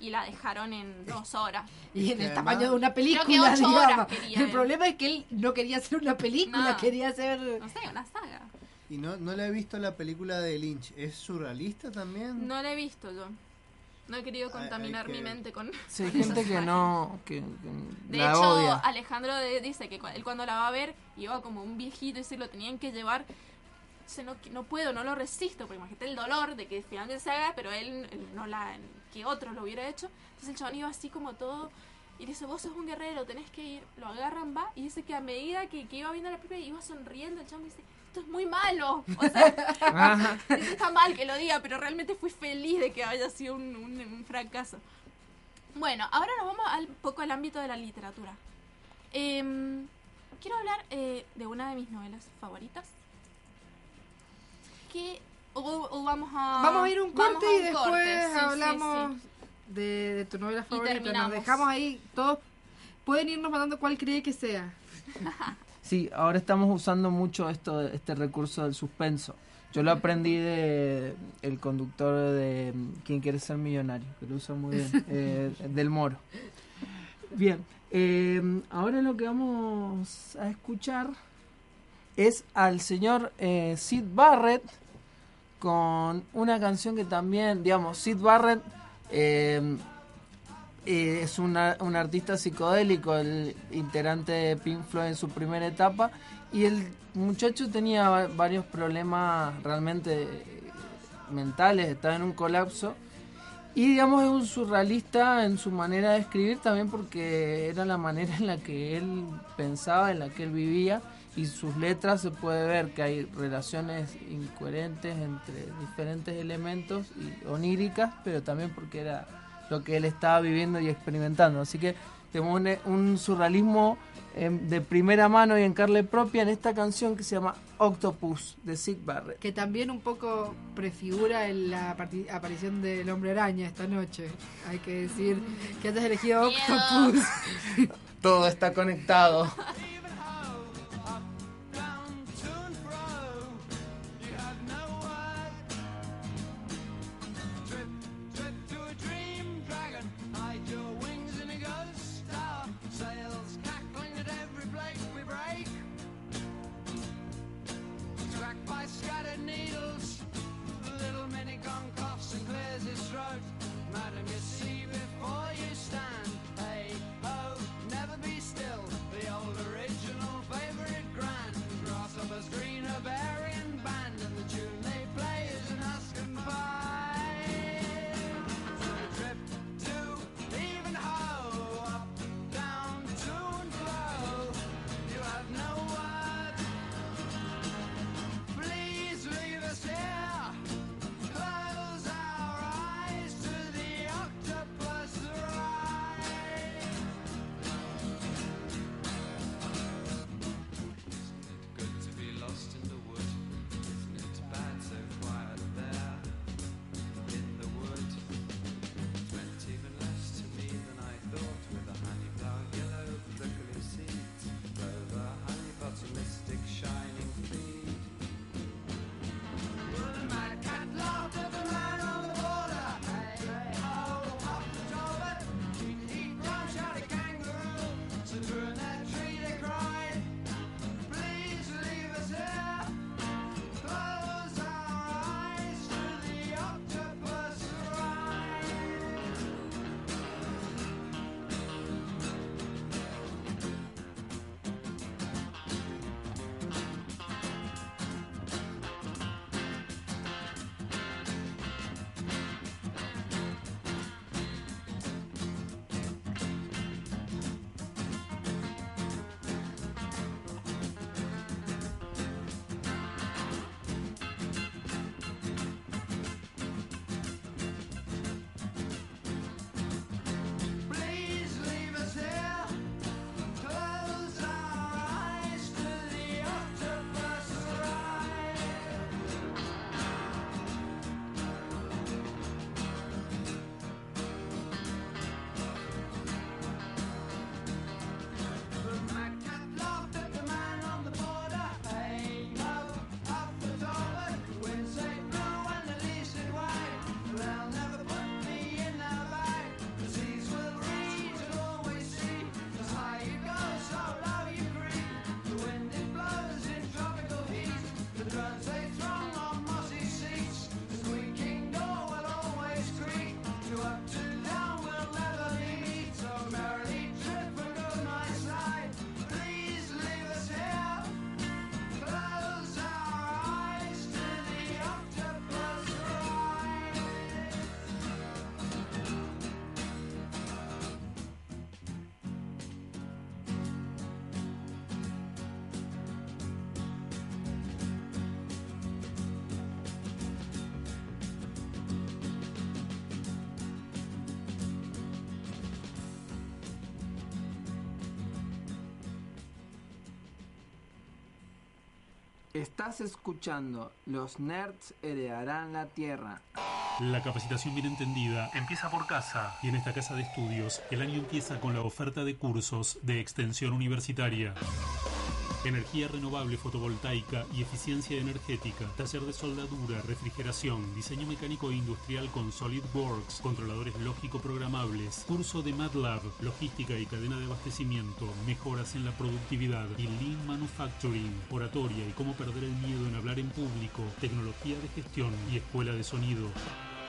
y la dejaron en dos horas. Y en el además- tamaño de una Creo que película, ocho horas digamos. quería El él. problema es que él no quería hacer una película, No. quería hacer... No sé, una saga. Y no, no la he visto la película de Lynch. ¿Es surrealista también? No la he visto yo. No he querido contaminar que- mi mente con. Sí, hay con gente que no. que, que De la hecho, odia. Alejandro de- dice que cu- él cuando la va a ver iba como un viejito y se lo tenían que llevar. Dice, no, no puedo, no lo resisto, porque imagínate el dolor de que finalmente se haga, pero él, él no la, que otro lo hubiera hecho. Entonces el chabón iba así como todo y dice, vos sos un guerrero, tenés que ir. Lo agarran, va, y dice que a medida que, que iba viendo la película iba sonriendo, el chabón dice, esto es muy malo. O sea, está mal que lo diga, pero realmente fui feliz de que haya sido un, un- un fracaso. Bueno, ahora nos vamos al un poco al ámbito de la literatura. Em, quiero hablar eh, de una de mis novelas favoritas. Que. O, o vamos a. Vamos a ir un corte y un después corte, sí, sí, hablamos sí. De, de tu novela favorita. Nos dejamos ahí. Todos pueden irnos mandando cuál cree que sea. Sí, ahora estamos usando mucho esto, este recurso del suspenso. Yo lo aprendí de el conductor de mm, Quién quiere ser millonario, que lo usa muy bien, eh, del Moro. Bien, eh, ahora lo que vamos a escuchar es al señor eh, Sid Barrett con una canción que también, digamos, Sid Barrett es un artista psicodélico, el integrante de Pink Floyd en su primera etapa, y el muchacho tenía va- varios problemas realmente mentales, estaba en un colapso, y digamos es un surrealista en su manera de escribir también porque era la manera en la que él pensaba, en la que él vivía, y sus letras se puede ver que hay relaciones incoherentes entre diferentes elementos oníricas, pero también porque era lo que él estaba viviendo y experimentando. Así que tenemos un, un surrealismo eh, de primera mano y en carne propia en esta canción que se llama Octopus de Sid Barrett. Que también un poco prefigura el- la aparición del hombre araña esta noche. Hay que decir que hayas elegido Octopus. Todo está conectado. gun coughs and clears his throat. Madam, you see before you stand. Estás escuchando Los Nerds heredarán la Tierra. La capacitación bien entendida empieza por casa y en esta casa de estudios el año empieza con la oferta de cursos de extensión universitaria. Energía renovable fotovoltaica y eficiencia energética, taller de soldadura, refrigeración, diseño mecánico e industrial con SolidWorks, controladores lógico programables, curso de MATLAB, logística y cadena de abastecimiento, mejoras en la productividad y Lean Manufacturing, oratoria y cómo perder el miedo en hablar en público, tecnología de gestión y escuela de sonido.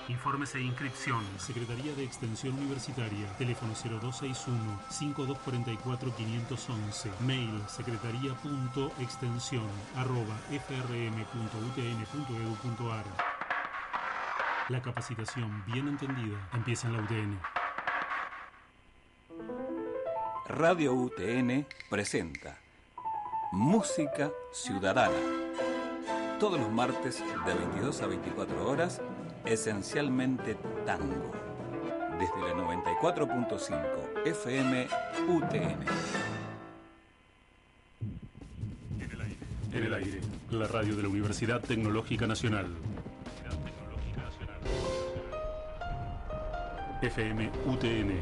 Informes e inscripción. Secretaría de Extensión Universitaria. Teléfono 0261-5244-511. Mail secretaría.extensión arroba frm.utn.edu.ar. La capacitación bien entendida empieza en la UTN. Radio UTN presenta Música Ciudadana. Todos los martes de 22 a 24 horas, esencialmente tango. Desde la 94.5 FM UTN. En el aire, la radio de la Universidad Tecnológica Nacional. FM UTN.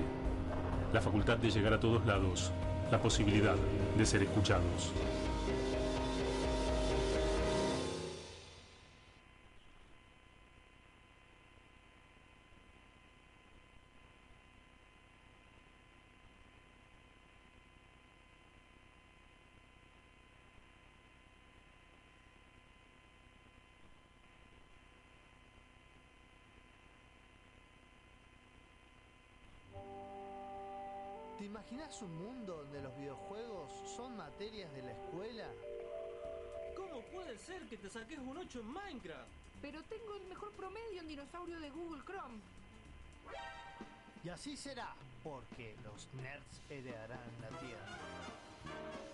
La facultad de llegar a todos lados. La posibilidad de ser escuchados. ¿Te imaginas un mundo donde los videojuegos son materias de la escuela? ¿Cómo puede ser que te saques un 8 en Minecraft? Pero tengo el mejor promedio en dinosaurio de Google Chrome. Y así será, porque los nerds heredarán la tierra.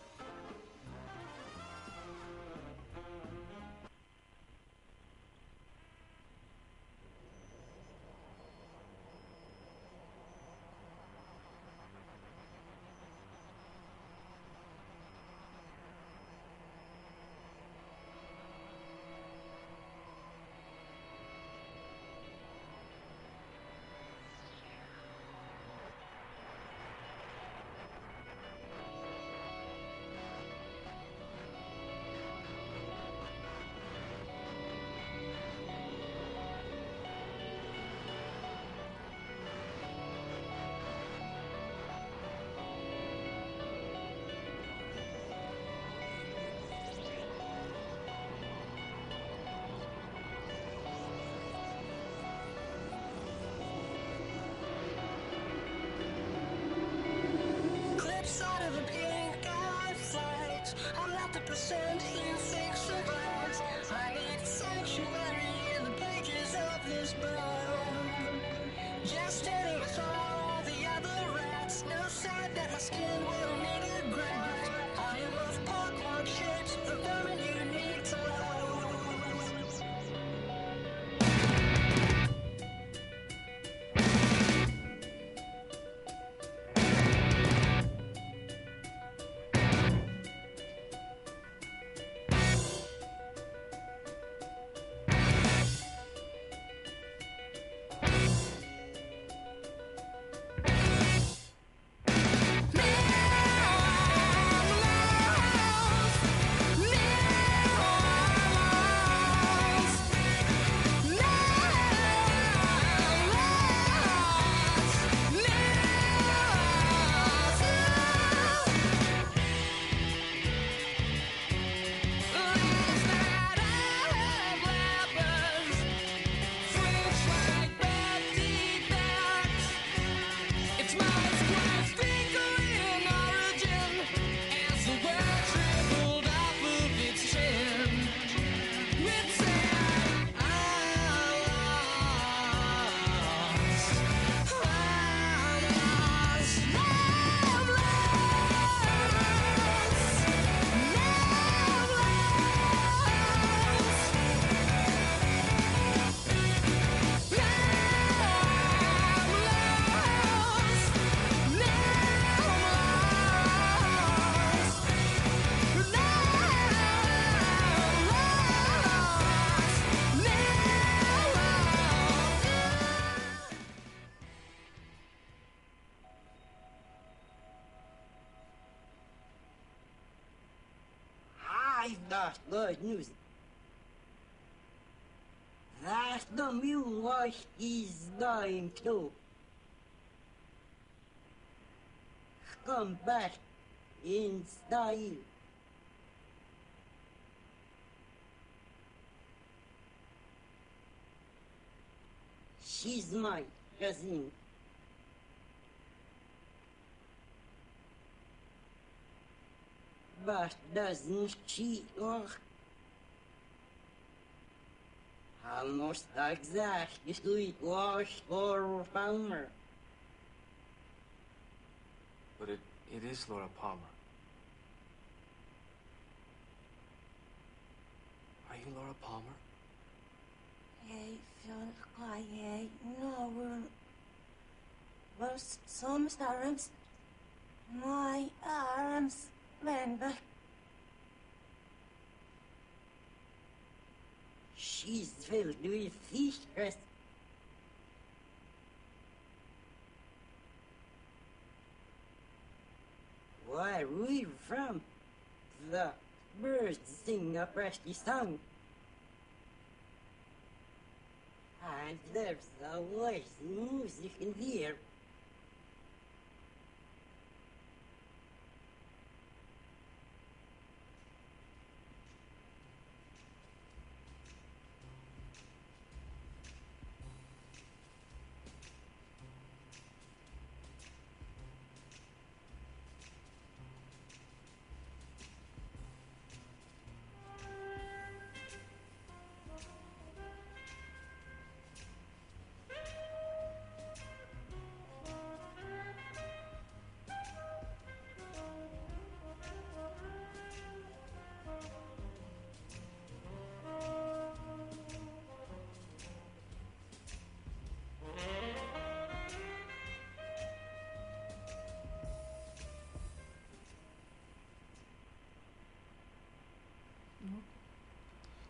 Percent. here. The mule is going to come back in style. She's my cousin. But doesn't she look almost exactly as sweet was for Palmer. But it, it is Laura Palmer. Are you Laura Palmer? I no, well, stars. my arms bend back She's filled with secrets. Where we from? The birds sing a pretty song. And there's always music in here.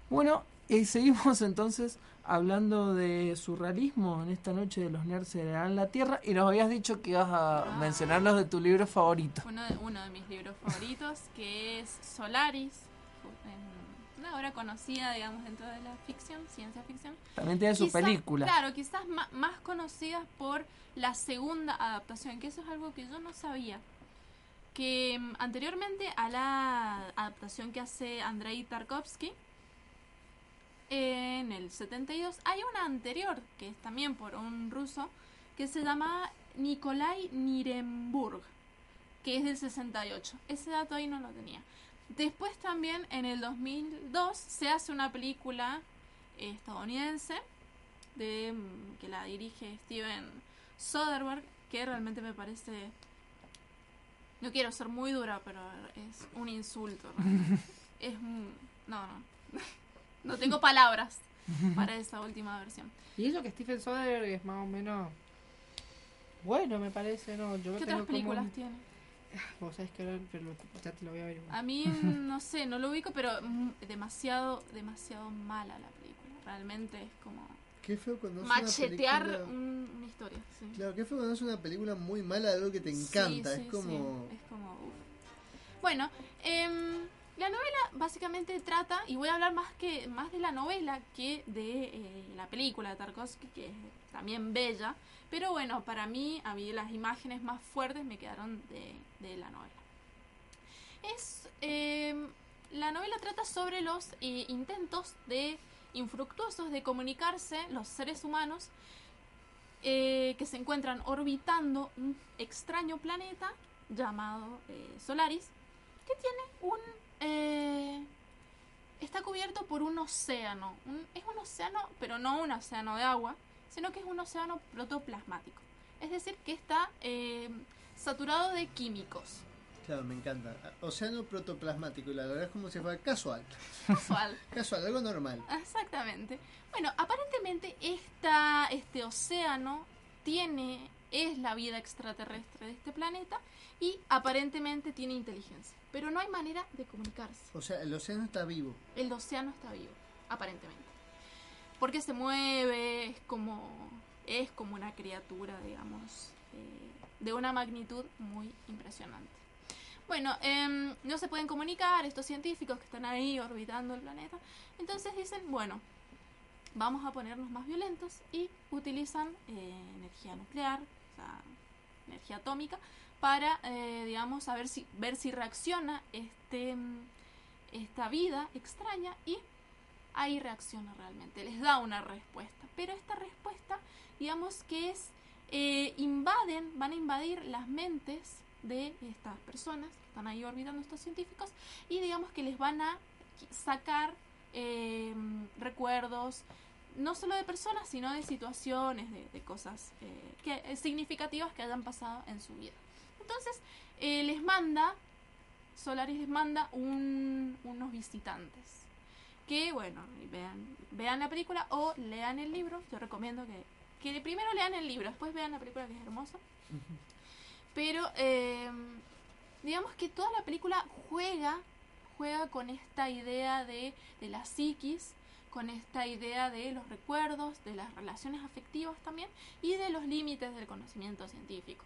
Bueno, y seguimos entonces hablando de surrealismo en esta noche de los nerds en la Tierra y nos habías dicho que ibas a mencionar los de tu libro favorito. Uno de, uno de mis libros favoritos, que es Solaris, una obra conocida, digamos, dentro de la ficción, ciencia ficción. También tiene su Quizás- película. Claro, quizás ma- más conocida por la segunda adaptación, que eso es algo que yo no sabía. Que mm, anteriormente a la adaptación que hace Andrei Tarkovsky, en el 72, hay una anterior, que es también por un ruso, que se llama Nikolai Nirenburg, que es del 68. Ese dato ahí no lo tenía. Después también en el 2002 se hace una película eh, estadounidense de mm, que la dirige Steven Soderbergh, que realmente me parece no quiero ser muy dura, pero es un insulto. ¿no? es un- no, no. No tengo palabras para esa última versión. Y eso que Stephen Soderbergh es más o menos bueno, me parece, ¿no? Yo ¿Qué tengo otras películas como... tiene? Vos sabés que ahora, pero ya te lo voy a averiguar. A mí no sé, no lo ubico, pero mm, demasiado demasiado mala la película. Realmente es como Qué feo cuando una machetear película- un- una historia. Sí. Claro, qué feo cuando es una película muy mala de algo que te encanta. Sí, es como. sí, es como, uf. Bueno, em, la novela básicamente trata, y voy a hablar más que más de la novela que de eh, la película de Tarkovsky, que es también bella, pero bueno, para mí, a mí las imágenes más fuertes me quedaron de, de la novela. Es, em, la novela trata sobre los eh, intentos de infructuosos de comunicarse los seres humanos eh, que se encuentran orbitando un extraño planeta llamado Solaris, que tiene un... eh, está cubierto por un océano. Un- es un océano, pero no un océano de agua, sino que es un océano protoplasmático. Es decir, que está eh, saturado de químicos. Claro, me encanta. Océano protoplasmático, y la verdad es como si fuera casual. Casual. Casual, algo normal. Exactamente. Bueno, aparentemente esta, este océano tiene, es la vida extraterrestre de este planeta y aparentemente tiene inteligencia. Pero no hay manera de comunicarse. O sea, el océano está vivo. El océano está vivo, aparentemente. Porque se mueve, es como, es como una criatura, digamos, eh, de una magnitud muy impresionante. Bueno, em, no se pueden comunicar estos científicos que están ahí orbitando el planeta. Entonces dicen, bueno, vamos a ponernos más violentos y utilizan eh, energía nuclear, o sea, energía atómica, para, eh, digamos, a ver si, ver si reacciona este, mm, esta vida extraña y ahí reacciona realmente, les da una respuesta. Pero esta respuesta, digamos que es, eh, invaden, van a invadir las mentes de estas personas que están ahí orbitando estos científicos y digamos que les van a sacar eh, recuerdos no solo de personas sino de situaciones de, de cosas eh, que, eh, significativas que hayan pasado en su vida entonces eh, les manda Solaris les manda un- unos visitantes. Que bueno vean vean la película o lean el libro. Yo recomiendo que que primero lean el libro después vean la película que es hermosa. Pero eh, digamos que toda la película juega, juega con esta idea de, de la psiquis, con esta idea de los recuerdos, de las relaciones afectivas también y de los límites del conocimiento científico.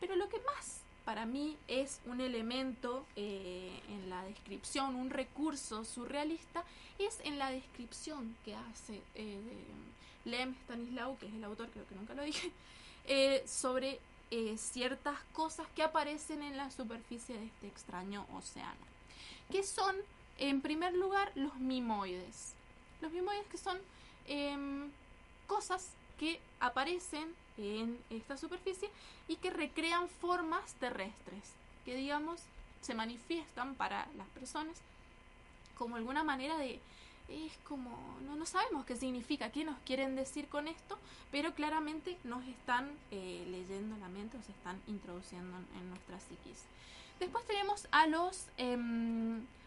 Pero lo que más para mí es un elemento eh, en la descripción, un recurso surrealista, es en la descripción que hace eh, Lem Stanislau, que es el autor, creo que nunca lo dije, eh, sobre ciertas cosas que aparecen en la superficie de este extraño océano, que son, en primer lugar, los mimoides. Los mimoides que son em, cosas que aparecen en esta superficie y que recrean formas terrestres, que digamos se manifiestan para las personas como alguna manera de es como no, no sabemos qué significa, qué nos quieren decir con esto, pero claramente nos están eh, leyendo la mente se están introduciendo en, en nuestra psiquis. Después tenemos a los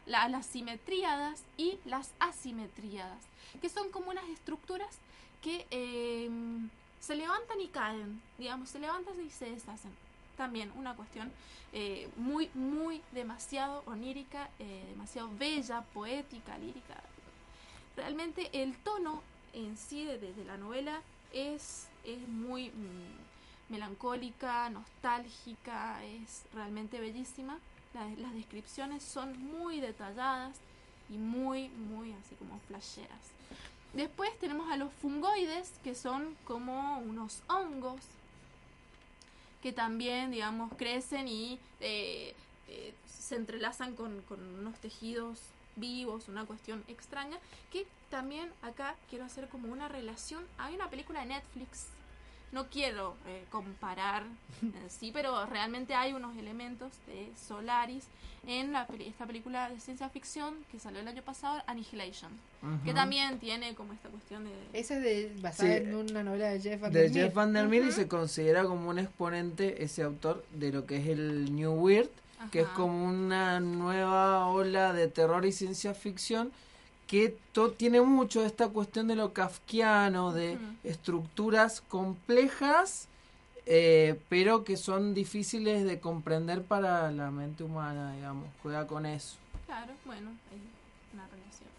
la- las simetríadas y las asimetríadas, que son como unas estructuras que em, se levantan y caen, digamos, se levantan y se deshacen. También una cuestión eh, muy, muy demasiado onírica, eh, demasiado bella, poética, lírica. Realmente el tono en sí de, de la novela es, es muy mm, melancólica, nostálgica, es realmente bellísima. La- las descripciones son muy detalladas y muy, muy así como flasheras. Después tenemos a los fungoides, que son como unos hongos que también, digamos, crecen y eh, eh, se entrelazan con, con unos tejidos vivos, una cuestión extraña, que también acá quiero hacer como una relación. Hay una película de Netflix, no quiero eh, comparar en sí, pero realmente hay unos elementos de Solaris en la peli- esta película de ciencia ficción que salió el año pasado, Annihilation, que también tiene como esta cuestión de... Esa es de, basada Sí. en una novela de Jeff Van de der Meer. Jeff Van der Meer y se considera como un exponente ese autor de lo que es el New Weird, que es como una nueva ola de terror y ciencia ficción que tiene mucho esta cuestión de lo kafkiano, de estructuras complejas, eh, pero que son difíciles de comprender para la mente humana, digamos, juega con eso. Claro, bueno, hay una relación.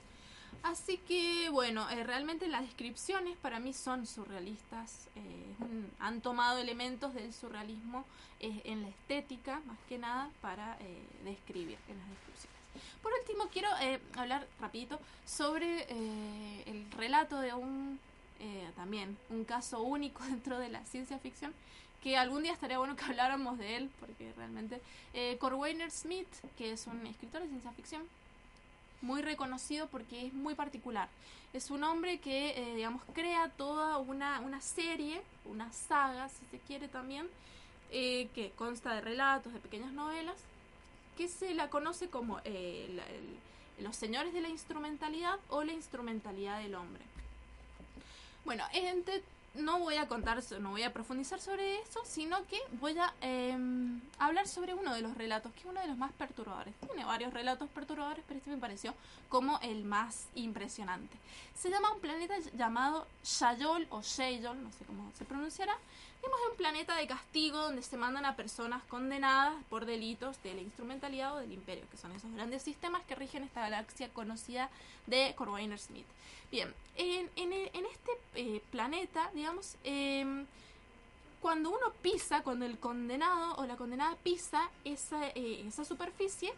Así que, bueno, eh, realmente las descripciones para mí son surrealistas. eh, han tomado elementos del surrealismo en la estética, más que nada, para describir en las descripciones. Por último, quiero eh, hablar rapidito sobre eh, el relato de un, eh, también, un caso único dentro de la ciencia ficción, que algún día estaría bueno que habláramos de él, porque realmente Corwainer Smith, que es un escritor de ciencia ficción, muy reconocido porque es muy particular. Es un hombre que, digamos, crea toda una, una serie, una saga, si se quiere también, que consta de relatos, de pequeñas novelas, que se la conoce como eh, el- los señores de la instrumentalidad o la instrumentalidad del hombre. Bueno, no voy a contar, no voy a profundizar sobre eso, sino que voy a em, hablar sobre uno de los relatos, que es uno de los más perturbadores. Tiene varios relatos perturbadores, pero este me pareció como el más impresionante. Se llama un planeta llamado Shayol o Shayol, no sé cómo se pronunciará. Vemos un planeta de castigo donde se mandan a personas condenadas por delitos de la instrumentalidad o del imperio, que son esos grandes sistemas que rigen esta galaxia conocida de Corwainer Smith. Bien, en, en, en este eh, planeta, digamos, em, cuando uno pisa, cuando el condenado o la condenada pisa esa, eh, esa superficie,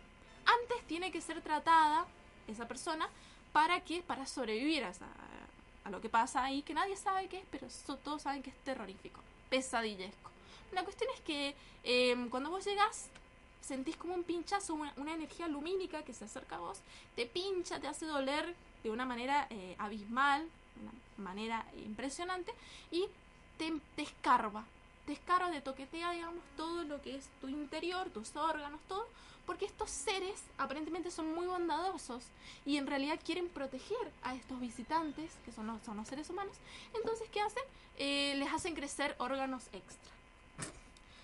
antes tiene que ser tratada esa persona para que para sobrevivir a, esa- a lo que pasa ahí, que nadie sabe qué es, pero todos saben que es terrorífico, pesadillesco. La cuestión es que eh, cuando vos llegas, sentís como un pinchazo, una, una energía lumínica que se acerca a vos, te pincha, te hace doler de una manera eh, abismal, una manera impresionante, y te, te escarba, te escarba, te toquetea, digamos, todo lo que es tu interior, tus órganos, todo, porque estos seres aparentemente son muy bondadosos y en realidad quieren proteger a estos visitantes, que son los, son los seres humanos. Entonces, ¿qué hacen? Eh, les hacen crecer órganos extra.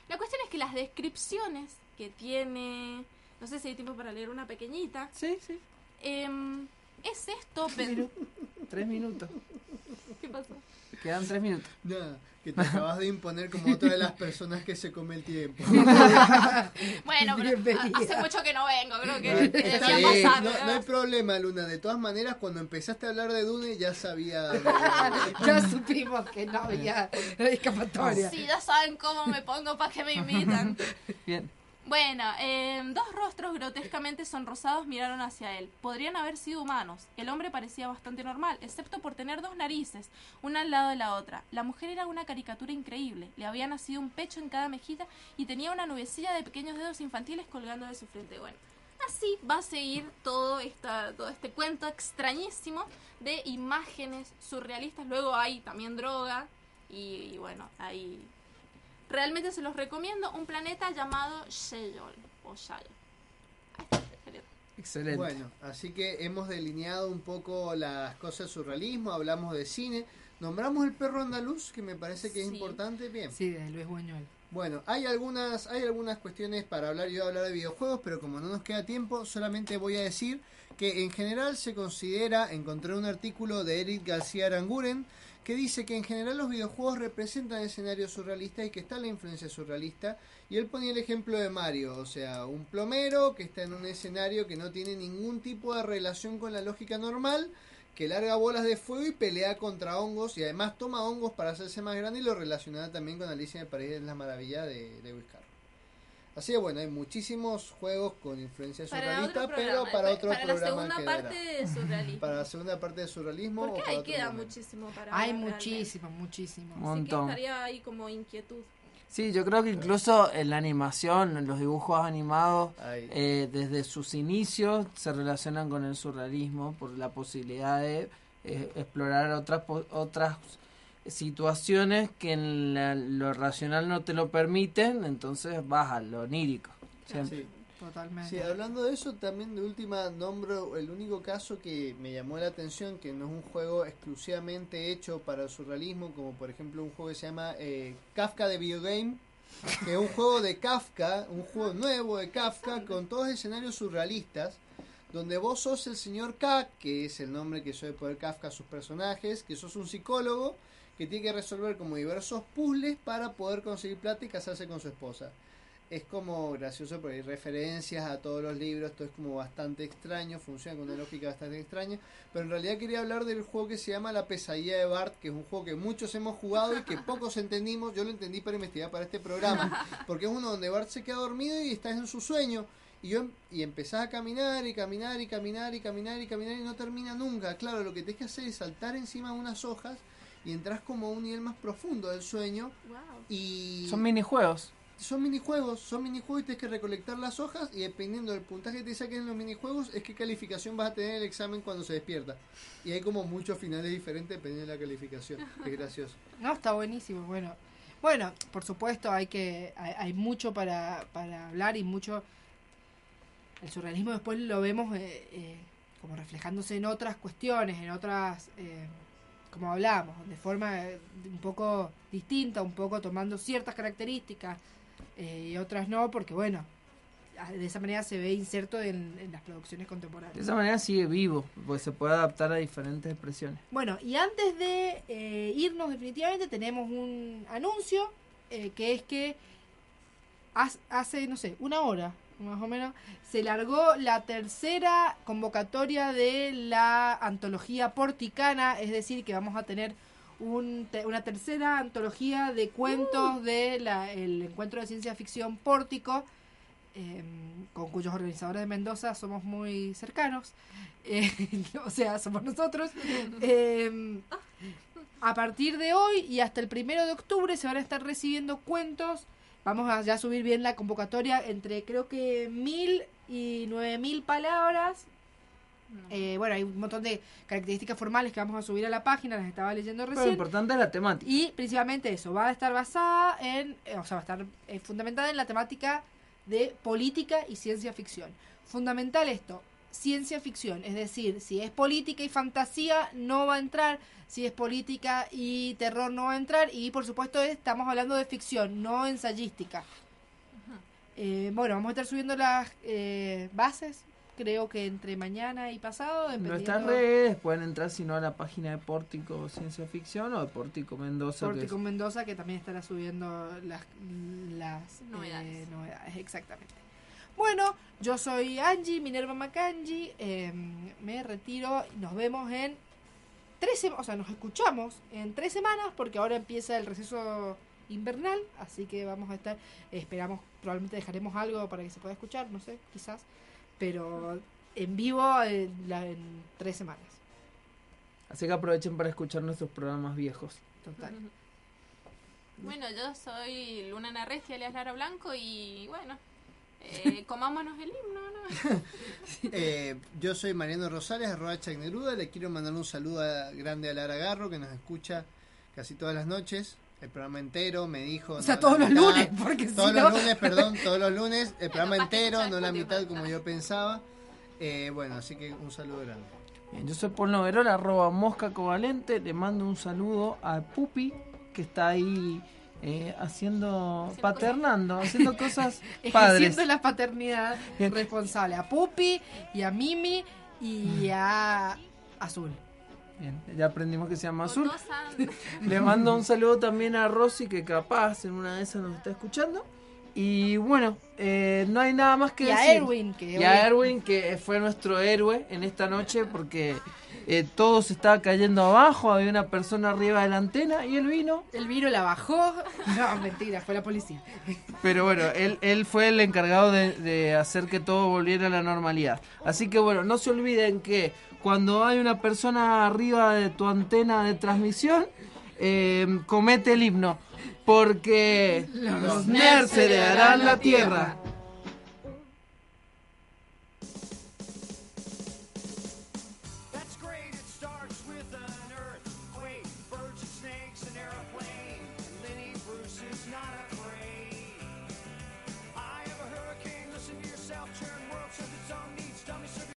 La cuestión es que las descripciones que tiene, no sé si hay tiempo para leer una pequeñita. Sí, sí. es esto, pero... Tres minutos. Quedan tres minutos. Nada, que te acabas de imponer como otra de las personas que se come el tiempo. Bueno, pero hace mucho que no vengo, creo que Está bien, pasar. no, hay problema, Luna. De todas maneras, cuando empezaste a hablar de Dune, ya sabía. ya supimos que no había escapatoria. Sí, ya saben cómo me pongo para que me invitan. Bien. Bueno, eh, dos rostros grotescamente sonrosados miraron hacia él. Podrían haber sido humanos. El hombre parecía bastante normal, excepto por tener dos narices, una al lado de la otra. La mujer era una caricatura increíble. Le había nacido un pecho en cada mejilla y tenía una nubecilla de pequeños dedos infantiles colgando de su frente. Bueno, así va a seguir todo, esta, todo este cuento extrañísimo de imágenes surrealistas. Luego hay también droga y, y bueno, hay Realmente se los recomiendo. Un planeta llamado Sheyol. O Shayol. Excelente. Bueno, así que hemos delineado un poco las cosas del surrealismo, hablamos de cine, nombramos el perro andaluz, que me parece que es Sí. importante. Bien. Sí, de Luis Buñuel. Bueno, hay algunas, hay algunas cuestiones para hablar, yo voy a hablar de videojuegos, pero como no nos queda tiempo, solamente voy a decir que en general se considera, encontré un artículo de Eric García Aranguren, que dice que en general los videojuegos representan escenarios surrealistas y que está la influencia surrealista, y él ponía el ejemplo de Mario, o sea, un plomero que está en un escenario que no tiene ningún tipo de relación con la lógica normal, que larga bolas de fuego y pelea contra hongos y además toma hongos para hacerse más grande y lo relaciona también con Alicia en el País de la Maravilla de Lewis Carroll. Así que bueno, hay muchísimos juegos con influencia Para surrealista, otro pero programa, para otro para la programa segunda quedará. parte de surrealismo. Para la segunda parte de surrealismo Porque ahí queda momento. muchísimo para Hay muchísimo, muchísimo. Un Así que montón. estaría ahí como inquietud. Sí, yo creo que incluso en la animación, en los dibujos animados, eh, desde sus inicios se relacionan con el surrealismo por la posibilidad de eh, explorar otras po- otras situaciones que en la- lo racional no te lo permiten, entonces vas a lo onírico. siempre. Sí. Totalmente. Sí, hablando de eso, también de última nombro el único caso que me llamó la atención, que no es un juego exclusivamente hecho para el surrealismo, como por ejemplo un juego que se llama eh, Kafka de Videogame, que es un juego de Kafka, un juego nuevo de Kafka con todos escenarios surrealistas, donde vos sos el señor K, que es el nombre que suele poner Kafka a sus personajes, que sos un psicólogo que tiene que resolver como diversos puzzles para poder conseguir plata y casarse con su esposa es como gracioso porque hay referencias a todos los libros, todo es como bastante extraño, funciona con una lógica bastante extraña, pero en realidad quería hablar del juego que se llama La pesadilla de Bart, que es un juego que muchos hemos jugado y que pocos entendimos, yo lo entendí para investigar para este programa, porque es uno donde Bart se queda dormido y estás en su sueño. Y, yo, y empezás a caminar y caminar y caminar y caminar y caminar y no termina nunca. Claro, lo que tienes que hacer es saltar encima de unas hojas y entras como a un nivel más profundo del sueño. Y Son minijuegos. son minijuegos, son minijuegos y tienes que recolectar las hojas y dependiendo del puntaje que te saquen en los minijuegos es qué calificación vas a tener en el examen cuando se despierta. Y hay como muchos finales diferentes dependiendo de la calificación. Es gracioso. No, está buenísimo. Bueno, bueno, por supuesto hay que hay, hay mucho para, para hablar y mucho. El surrealismo después lo vemos eh, eh, como reflejándose en otras cuestiones, en otras, eh, como hablamos, de forma eh, un poco distinta, un poco tomando ciertas características eh, y otras no, porque bueno, de esa manera se ve inserto en, en las producciones contemporáneas. De esa manera sigue vivo, porque se puede adaptar a diferentes expresiones. Bueno, y antes de eh, irnos definitivamente tenemos un anuncio eh, que es que hace, no sé, una hora más o menos, se largó la tercera convocatoria de la antología porticana, es decir, que vamos a tener un te- una tercera antología de cuentos del encuentro de ciencia ficción Pórtico, eh, con cuyos organizadores de Mendoza somos muy cercanos, eh, o sea, somos nosotros. Eh, a partir de hoy y hasta el primero de octubre se van a estar recibiendo cuentos. Vamos a ya subir bien la convocatoria entre creo que mil y nueve mil palabras. Eh, bueno, hay un montón de características formales que vamos a subir a la página, las estaba leyendo Pero recién. lo importante es la temática. Y principalmente eso, va a estar basada en, eh, o sea, va a estar eh, fundamentada en la temática de política y ciencia ficción. Fundamental esto, ciencia ficción, es decir, si es política y fantasía no va a entrar, si es política y terror no va a entrar y por supuesto estamos hablando de ficción, no ensayística. Eh, bueno, vamos a estar subiendo las eh, bases, creo que entre mañana y pasado. Nuestras redes pueden entrar si no a la página de Pórtico Ciencia Ficción o de Pórtico Mendoza. que Pórtico es- Mendoza que también estará subiendo las, las Novedades. eh, novedades, exactamente. Bueno, yo soy Angie, Minerva Macangi, eh, me retiro, nos vemos en tres semanas, o sea, nos escuchamos en tres semanas porque ahora empieza el receso invernal, así que vamos a estar, esperamos, probablemente dejaremos algo para que se pueda escuchar, no sé, quizás, pero en vivo en, la- en tres semanas, Así que aprovechen para escuchar nuestros programas viejos. total. Bueno, yo soy Luna Narresti, alias Lara Blanco, y bueno, eh, comámonos el himno, ¿no? Eh, yo soy Mariano Rosales, arroba Chagneruda. Le quiero mandar un saludo a- grande a Lara Garro, que nos escucha casi todas las noches. El programa entero me dijo. O sea, no todos la los mitad. lunes, porque si Todos no- los lunes, perdón, todos los lunes. El programa entero, no la mitad como yo pensaba. Eh, bueno, así que un saludo grande. Bien, yo soy Paul Noverola, arroba mosca covalente. Le mando un saludo a Pupi, que está ahí eh, haciendo, paternando, haciendo cosas padres. ejerciendo la paternidad Bien. responsable a Pupi y a Mimi y a Azul. Bien, ya aprendimos que se llama Azul. Le mando un saludo también a Rosy, que capaz en una de esas nos está escuchando. Y bueno, eh, no hay nada más que Y a decir. Erwin, que y a Erwin, que fue nuestro héroe en esta noche, porque eh, todo se estaba cayendo abajo, había una persona arriba de la antena y él vino. El vino la bajó. No, mentira, fue la policía. Pero bueno, él, él fue el encargado de, de hacer que todo volviera a la normalidad. Así que bueno, no se olviden que cuando hay una persona arriba de tu antena de transmisión, eh, comete el himno. Porque los nerds heredarán la tierra.